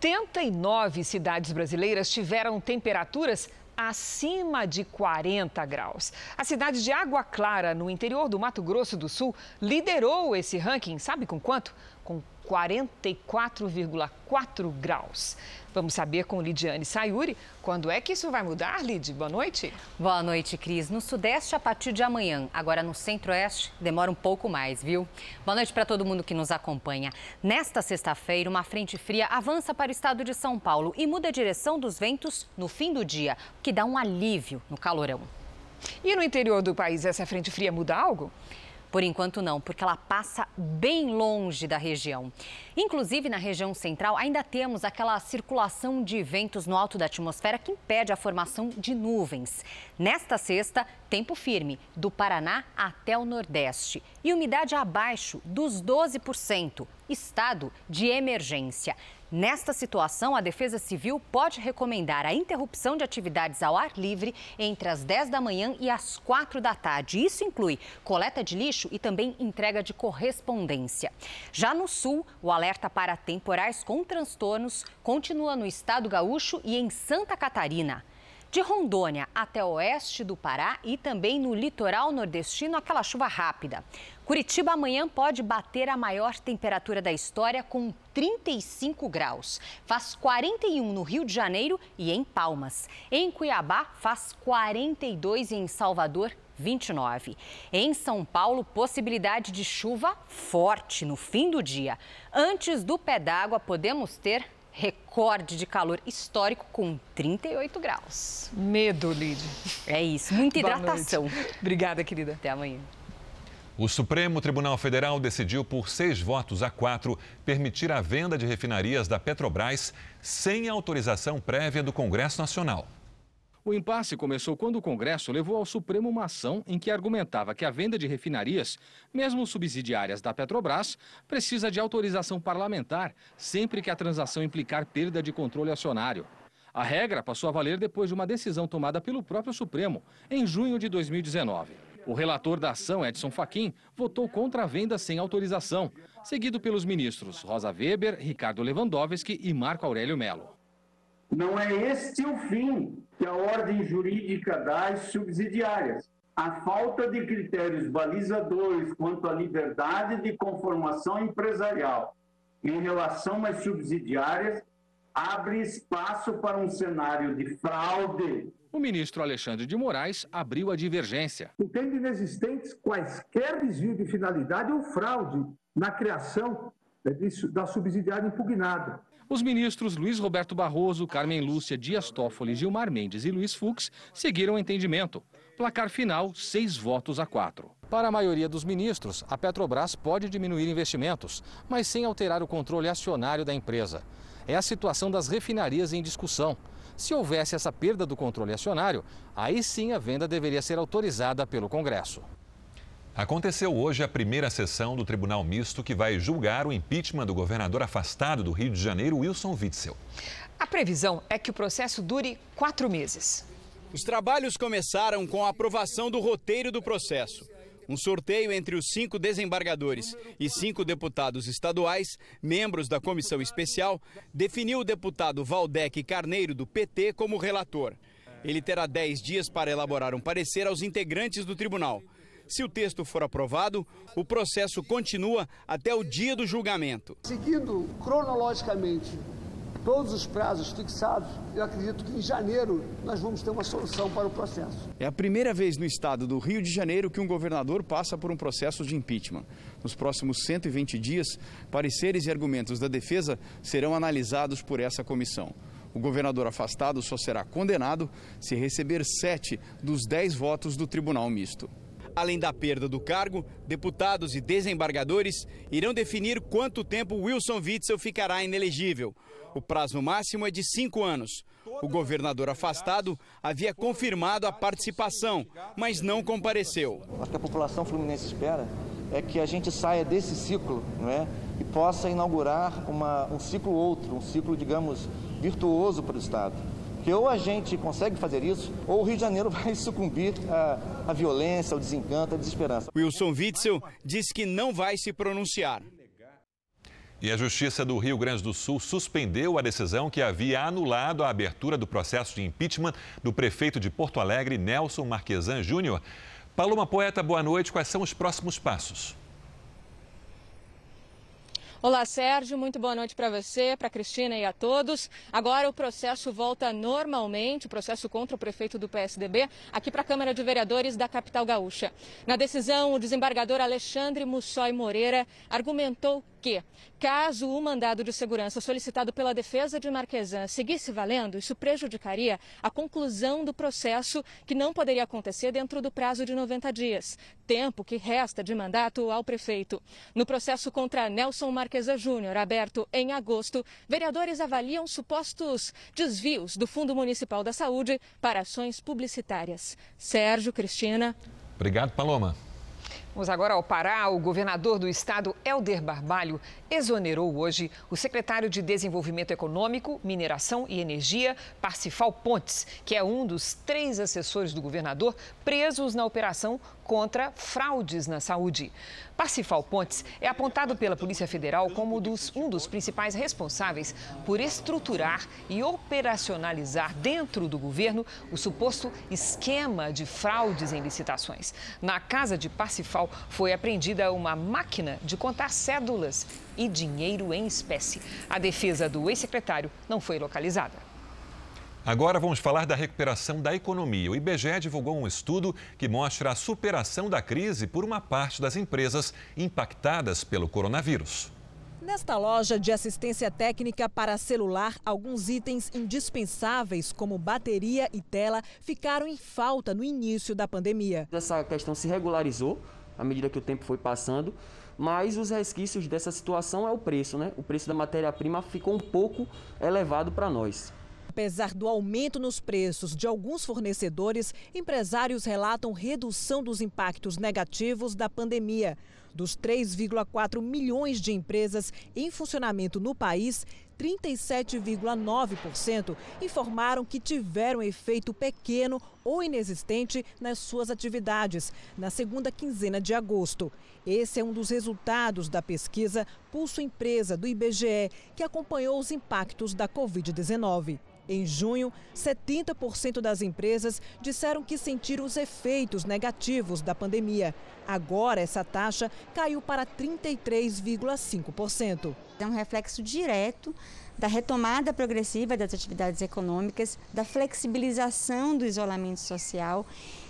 79 cidades brasileiras tiveram temperaturas acima de 40 graus. A cidade de Água Clara, no interior do Mato Grosso do Sul, liderou esse ranking, sabe com quanto? Com 44,4 graus. Vamos saber com Lidiane Sayuri quando é que isso vai mudar, Lid? Boa noite. Boa noite, Cris. No Sudeste, a partir de amanhã. Agora no Centro-Oeste, demora um pouco mais, viu? Boa noite para todo mundo que nos acompanha. Nesta sexta-feira, uma frente fria avança para o estado de São Paulo e muda a direção dos ventos no fim do dia, o que dá um alívio no calorão. E no interior do país, essa frente fria muda algo? Por enquanto não, porque ela passa bem longe da região. Inclusive na região central ainda temos aquela circulação de ventos no alto da atmosfera que impede a formação de nuvens. Nesta sexta, tempo firme do Paraná até o Nordeste e umidade abaixo dos 12%, estado de emergência. Nesta situação, a Defesa Civil pode recomendar a interrupção de atividades ao ar livre entre as 10 da manhã e as 4 da tarde. Isso inclui coleta de lixo e também entrega de correspondência. Já no sul, o alerta para temporais com transtornos continua no estado gaúcho e em Santa Catarina. De Rondônia até oeste do Pará e também no litoral nordestino, aquela chuva rápida. Curitiba amanhã pode bater a maior temperatura da história com 35 graus. Faz 41 no Rio de Janeiro e em Palmas. Em Cuiabá faz 42 e em Salvador 29. Em São Paulo, possibilidade de chuva forte no fim do dia. Antes do pé d'água, podemos ter recorde de calor histórico com 38 graus. Medo, Lid. É isso, muita hidratação. Obrigada, querida. Até amanhã. O Supremo Tribunal Federal decidiu por seis votos a quatro permitir a venda de refinarias da Petrobras sem autorização prévia do Congresso Nacional. O impasse começou quando o Congresso levou ao Supremo uma ação em que argumentava que a venda de refinarias, mesmo subsidiárias da Petrobras, precisa de autorização parlamentar sempre que a transação implicar perda de controle acionário. A regra passou a valer depois de uma decisão tomada pelo próprio Supremo, em junho de 2019. O relator da ação, Edson Fachin, votou contra a venda sem autorização, seguido pelos ministros Rosa Weber, Ricardo Lewandowski e Marco Aurélio Mello. Não é este o fim que a ordem jurídica das subsidiárias. a falta de critérios balizadores quanto à liberdade de conformação empresarial em relação às subsidiárias abre espaço para um cenário de fraude. O ministro Alexandre de Moraes abriu a divergência. Entende inexistentes quaisquer desvio de finalidade ou fraude na criação da subsidiária impugnada. Os ministros Luiz Roberto Barroso, Carmen Lúcia Dias Toffoli, Gilmar Mendes e Luiz Fux seguiram o entendimento. Placar final, seis votos a quatro. Para a maioria dos ministros, a Petrobras pode diminuir investimentos, mas sem alterar o controle acionário da empresa. É a situação das refinarias em discussão. Se houvesse essa perda do controle acionário, aí sim a venda deveria ser autorizada pelo Congresso. Aconteceu hoje a primeira sessão do Tribunal Misto que vai julgar o impeachment do governador afastado do Rio de Janeiro, Wilson Witzel. A previsão é que o processo dure quatro meses. Os trabalhos começaram com a aprovação do roteiro do processo. Um sorteio entre os cinco desembargadores e cinco deputados estaduais, membros da comissão especial, definiu o deputado Valdec Carneiro, do PT, como relator. Ele terá dez dias para elaborar um parecer aos integrantes do tribunal. Se o texto for aprovado, o processo continua até o dia do julgamento. Seguindo cronologicamente todos os prazos fixados, eu acredito que em janeiro nós vamos ter uma solução para o processo. É a primeira vez no estado do Rio de Janeiro que um governador passa por um processo de impeachment. Nos próximos 120 dias, pareceres e argumentos da defesa serão analisados por essa comissão. O governador afastado só será condenado se receber sete dos dez votos do Tribunal Misto. Além da perda do cargo, deputados e desembargadores irão definir quanto tempo Wilson Witzel ficará inelegível. O prazo máximo é de cinco anos. O governador afastado havia confirmado a participação, mas não compareceu. O que a população fluminense espera é que a gente saia desse ciclo não é? e possa inaugurar uma, um ciclo outro, um ciclo, digamos, virtuoso para o Estado. Que ou a gente consegue fazer isso, ou o Rio de Janeiro vai sucumbir à, à violência, ao desencanto, à desesperança. Wilson Witzel disse que não vai se pronunciar. E a Justiça do Rio Grande do Sul suspendeu a decisão que havia anulado a abertura do processo de impeachment do prefeito de Porto Alegre, Nelson Marquesan Júnior. Paloma Poeta, boa noite. Quais são os próximos passos? Olá, Sérgio. Muito boa noite para você, para Cristina e a todos. Agora o processo volta normalmente, o processo contra o prefeito do PSDB, aqui para a Câmara de Vereadores da capital gaúcha. Na decisão, o desembargador Alexandre Mussói Moreira argumentou que, caso o mandado de segurança solicitado pela defesa de Marquesan seguisse valendo, isso prejudicaria a conclusão do processo, que não poderia acontecer dentro do prazo de 90 dias, tempo que resta de mandato ao prefeito. No processo contra Nelson Marquesa Júnior, aberto em agosto, vereadores avaliam supostos desvios do Fundo Municipal da Saúde para ações publicitárias. Sérgio, Cristina. Obrigado, Paloma. Vamos agora ao Pará. O governador do estado, Helder Barbalho, exonerou hoje o secretário de Desenvolvimento Econômico, Mineração e Energia, Parcifal Pontes, que é um dos três assessores do governador presos na operação contra fraudes na saúde. Parcifal Pontes é apontado pela Polícia Federal como dos, um dos principais responsáveis por estruturar e operacionalizar dentro do governo o suposto esquema de fraudes em licitações. Na casa de Parcifal foi apreendida uma máquina de contar cédulas e dinheiro em espécie. A defesa do ex-secretário não foi localizada. Agora vamos falar da recuperação da economia. O IBGE divulgou um estudo que mostra a superação da crise por uma parte das empresas impactadas pelo coronavírus. Nesta loja de assistência técnica para celular, alguns itens indispensáveis, como bateria e tela, ficaram em falta no início da pandemia. Essa questão se regularizou à medida que o tempo foi passando, mas os resquícios dessa situação é o preço, né? O preço da matéria-prima ficou um pouco elevado para nós. Apesar do aumento nos preços de alguns fornecedores, empresários relatam redução dos impactos negativos da pandemia. Dos 3,4 milhões de empresas em funcionamento no país, 37,9% informaram que tiveram efeito pequeno ou inexistente nas suas atividades na segunda quinzena de agosto. Esse é um dos resultados da pesquisa Pulso Empresa do IBGE, que acompanhou os impactos da Covid-19. Em junho, 70% das empresas disseram que sentiram os efeitos negativos da pandemia. Agora, essa taxa caiu para 33,5%. É um reflexo direto da retomada progressiva das atividades econômicas, da flexibilização do isolamento social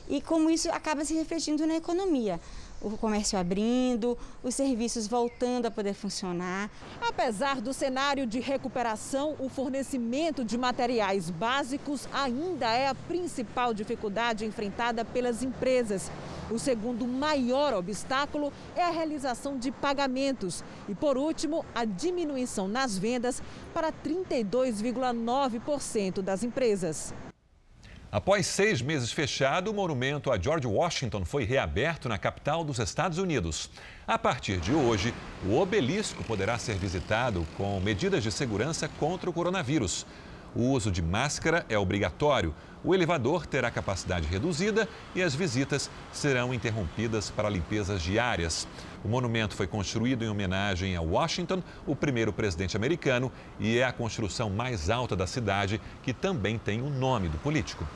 e como isso acaba se refletindo na economia o comércio abrindo, os serviços voltando a poder funcionar. Apesar do cenário de recuperação, o fornecimento de materiais básicos ainda é a principal dificuldade enfrentada pelas empresas. O segundo maior obstáculo é a realização de pagamentos. E, por último, a diminuição nas vendas para 32,9% das empresas. Após seis meses fechado, o monumento a George Washington foi reaberto na capital dos Estados Unidos. A partir de hoje, o obelisco poderá ser visitado com medidas de segurança contra o coronavírus. O uso de máscara é obrigatório, o elevador terá capacidade reduzida e as visitas serão interrompidas para limpezas diárias. O monumento foi construído em homenagem a Washington, o primeiro presidente americano, e é a construção mais alta da cidade, que também tem o nome do político.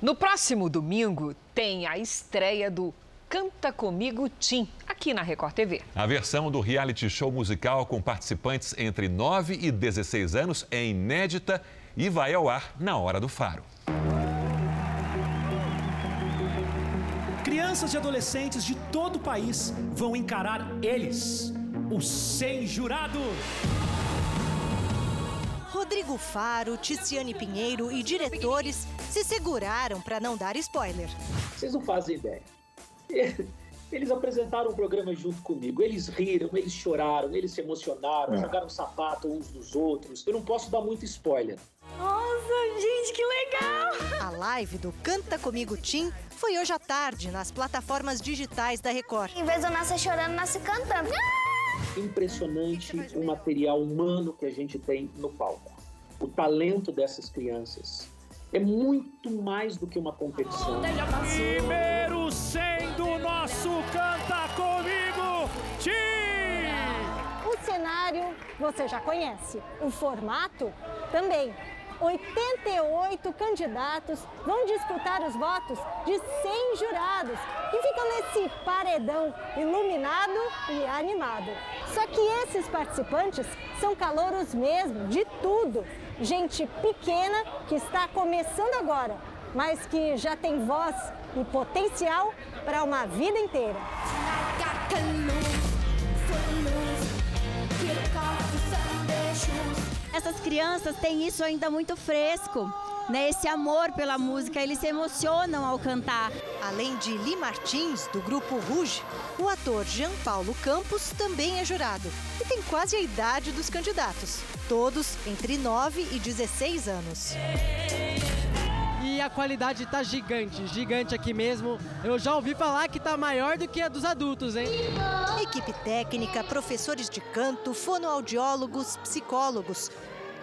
No próximo domingo tem a estreia do Canta Comigo Tim, aqui na Record TV. A versão do reality show musical com participantes entre 9 e 16 anos é inédita e vai ao ar na hora do faro. Crianças e adolescentes de todo o país vão encarar eles, os 100 jurados. Rodrigo Faro, Ticiane Pinheiro e diretores se seguraram para não dar spoiler. Vocês não fazem ideia. Eles apresentaram o programa junto comigo. Eles riram, eles choraram, eles se emocionaram, é. jogaram sapato uns dos outros. Eu não posso dar muito spoiler. Nossa, gente, que legal! A live do Canta Comigo Tim foi hoje à tarde nas plataformas digitais da Record. Em vez de eu nascer chorando, nascer cantando. Impressionante o material humano que a gente tem no palco. O talento dessas crianças é muito mais do que uma competição. Primeiro sendo nosso Canta Comigo Tim! O cenário você já conhece, o formato também. 88 candidatos vão disputar os votos de 100 jurados que ficam nesse paredão iluminado e animado. Só que esses participantes são calouros mesmo, de tudo. Gente pequena que está começando agora, mas que já tem voz e potencial para uma vida inteira. Essas crianças têm isso ainda muito fresco. Né, esse amor pela música, eles se emocionam ao cantar. Além de Li Martins, do grupo Rouge, o ator Jean Paulo Campos também é jurado e tem quase a idade dos candidatos, todos entre 9 e 16 anos. E a qualidade está gigante, gigante aqui mesmo. Eu já ouvi falar que está maior do que a dos adultos, hein? Equipe técnica, professores de canto, fonoaudiólogos, psicólogos.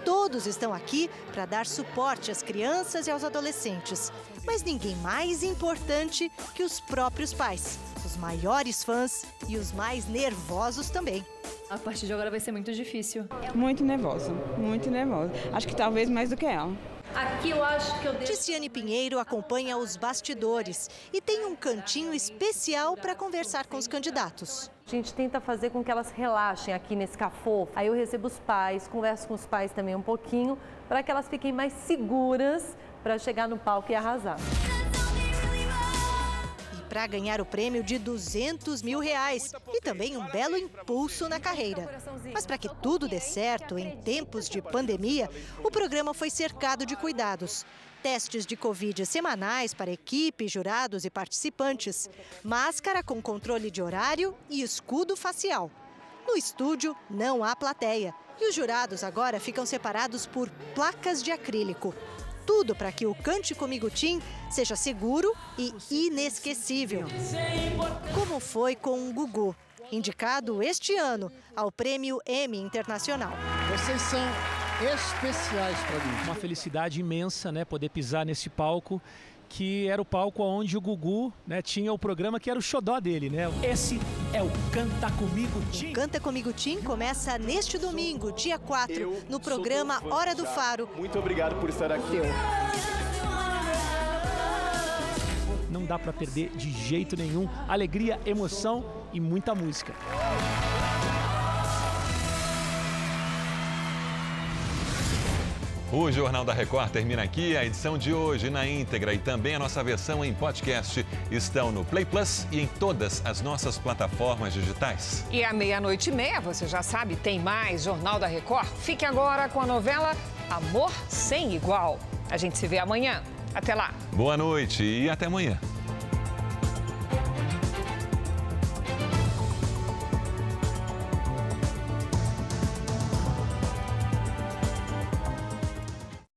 Todos estão aqui para dar suporte às crianças e aos adolescentes. Mas ninguém mais importante que os próprios pais, os maiores fãs e os mais nervosos também. A partir de agora vai ser muito difícil. Muito nervosa, muito nervosa. Acho que talvez mais do que ela. Aqui eu acho que eu devo... Ticiane Pinheiro acompanha os bastidores e tem um cantinho especial para conversar com os candidatos. A gente tenta fazer com que elas relaxem aqui nesse cafô. Aí eu recebo os pais, converso com os pais também um pouquinho, para que elas fiquem mais seguras para chegar no palco e arrasar para ganhar o prêmio de 200 mil reais e também um belo impulso na carreira. Mas para que tudo dê certo em tempos de pandemia, o programa foi cercado de cuidados. Testes de Covid semanais para equipe, jurados e participantes, máscara com controle de horário e escudo facial. No estúdio, não há plateia. E os jurados agora ficam separados por placas de acrílico tudo para que o Cante Comigo Tim seja seguro e inesquecível. Como foi com o Gugu, indicado este ano ao Prêmio Emmy Internacional. Vocês são especiais para mim. Uma felicidade imensa, né, poder pisar nesse palco que era o palco onde o Gugu né, tinha o programa que era o xodó dele, né? Esse é o Canta Comigo Tim. O Canta Comigo Tim começa neste domingo, dia 4, no programa Hora do Faro. Muito obrigado por estar aqui. Não dá para perder de jeito nenhum. Alegria, emoção e muita música. O Jornal da Record termina aqui. A edição de hoje na íntegra e também a nossa versão em podcast estão no Play Plus e em todas as nossas plataformas digitais. E à meia-noite e meia, você já sabe, tem mais Jornal da Record. Fique agora com a novela Amor Sem Igual. A gente se vê amanhã. Até lá. Boa noite e até amanhã.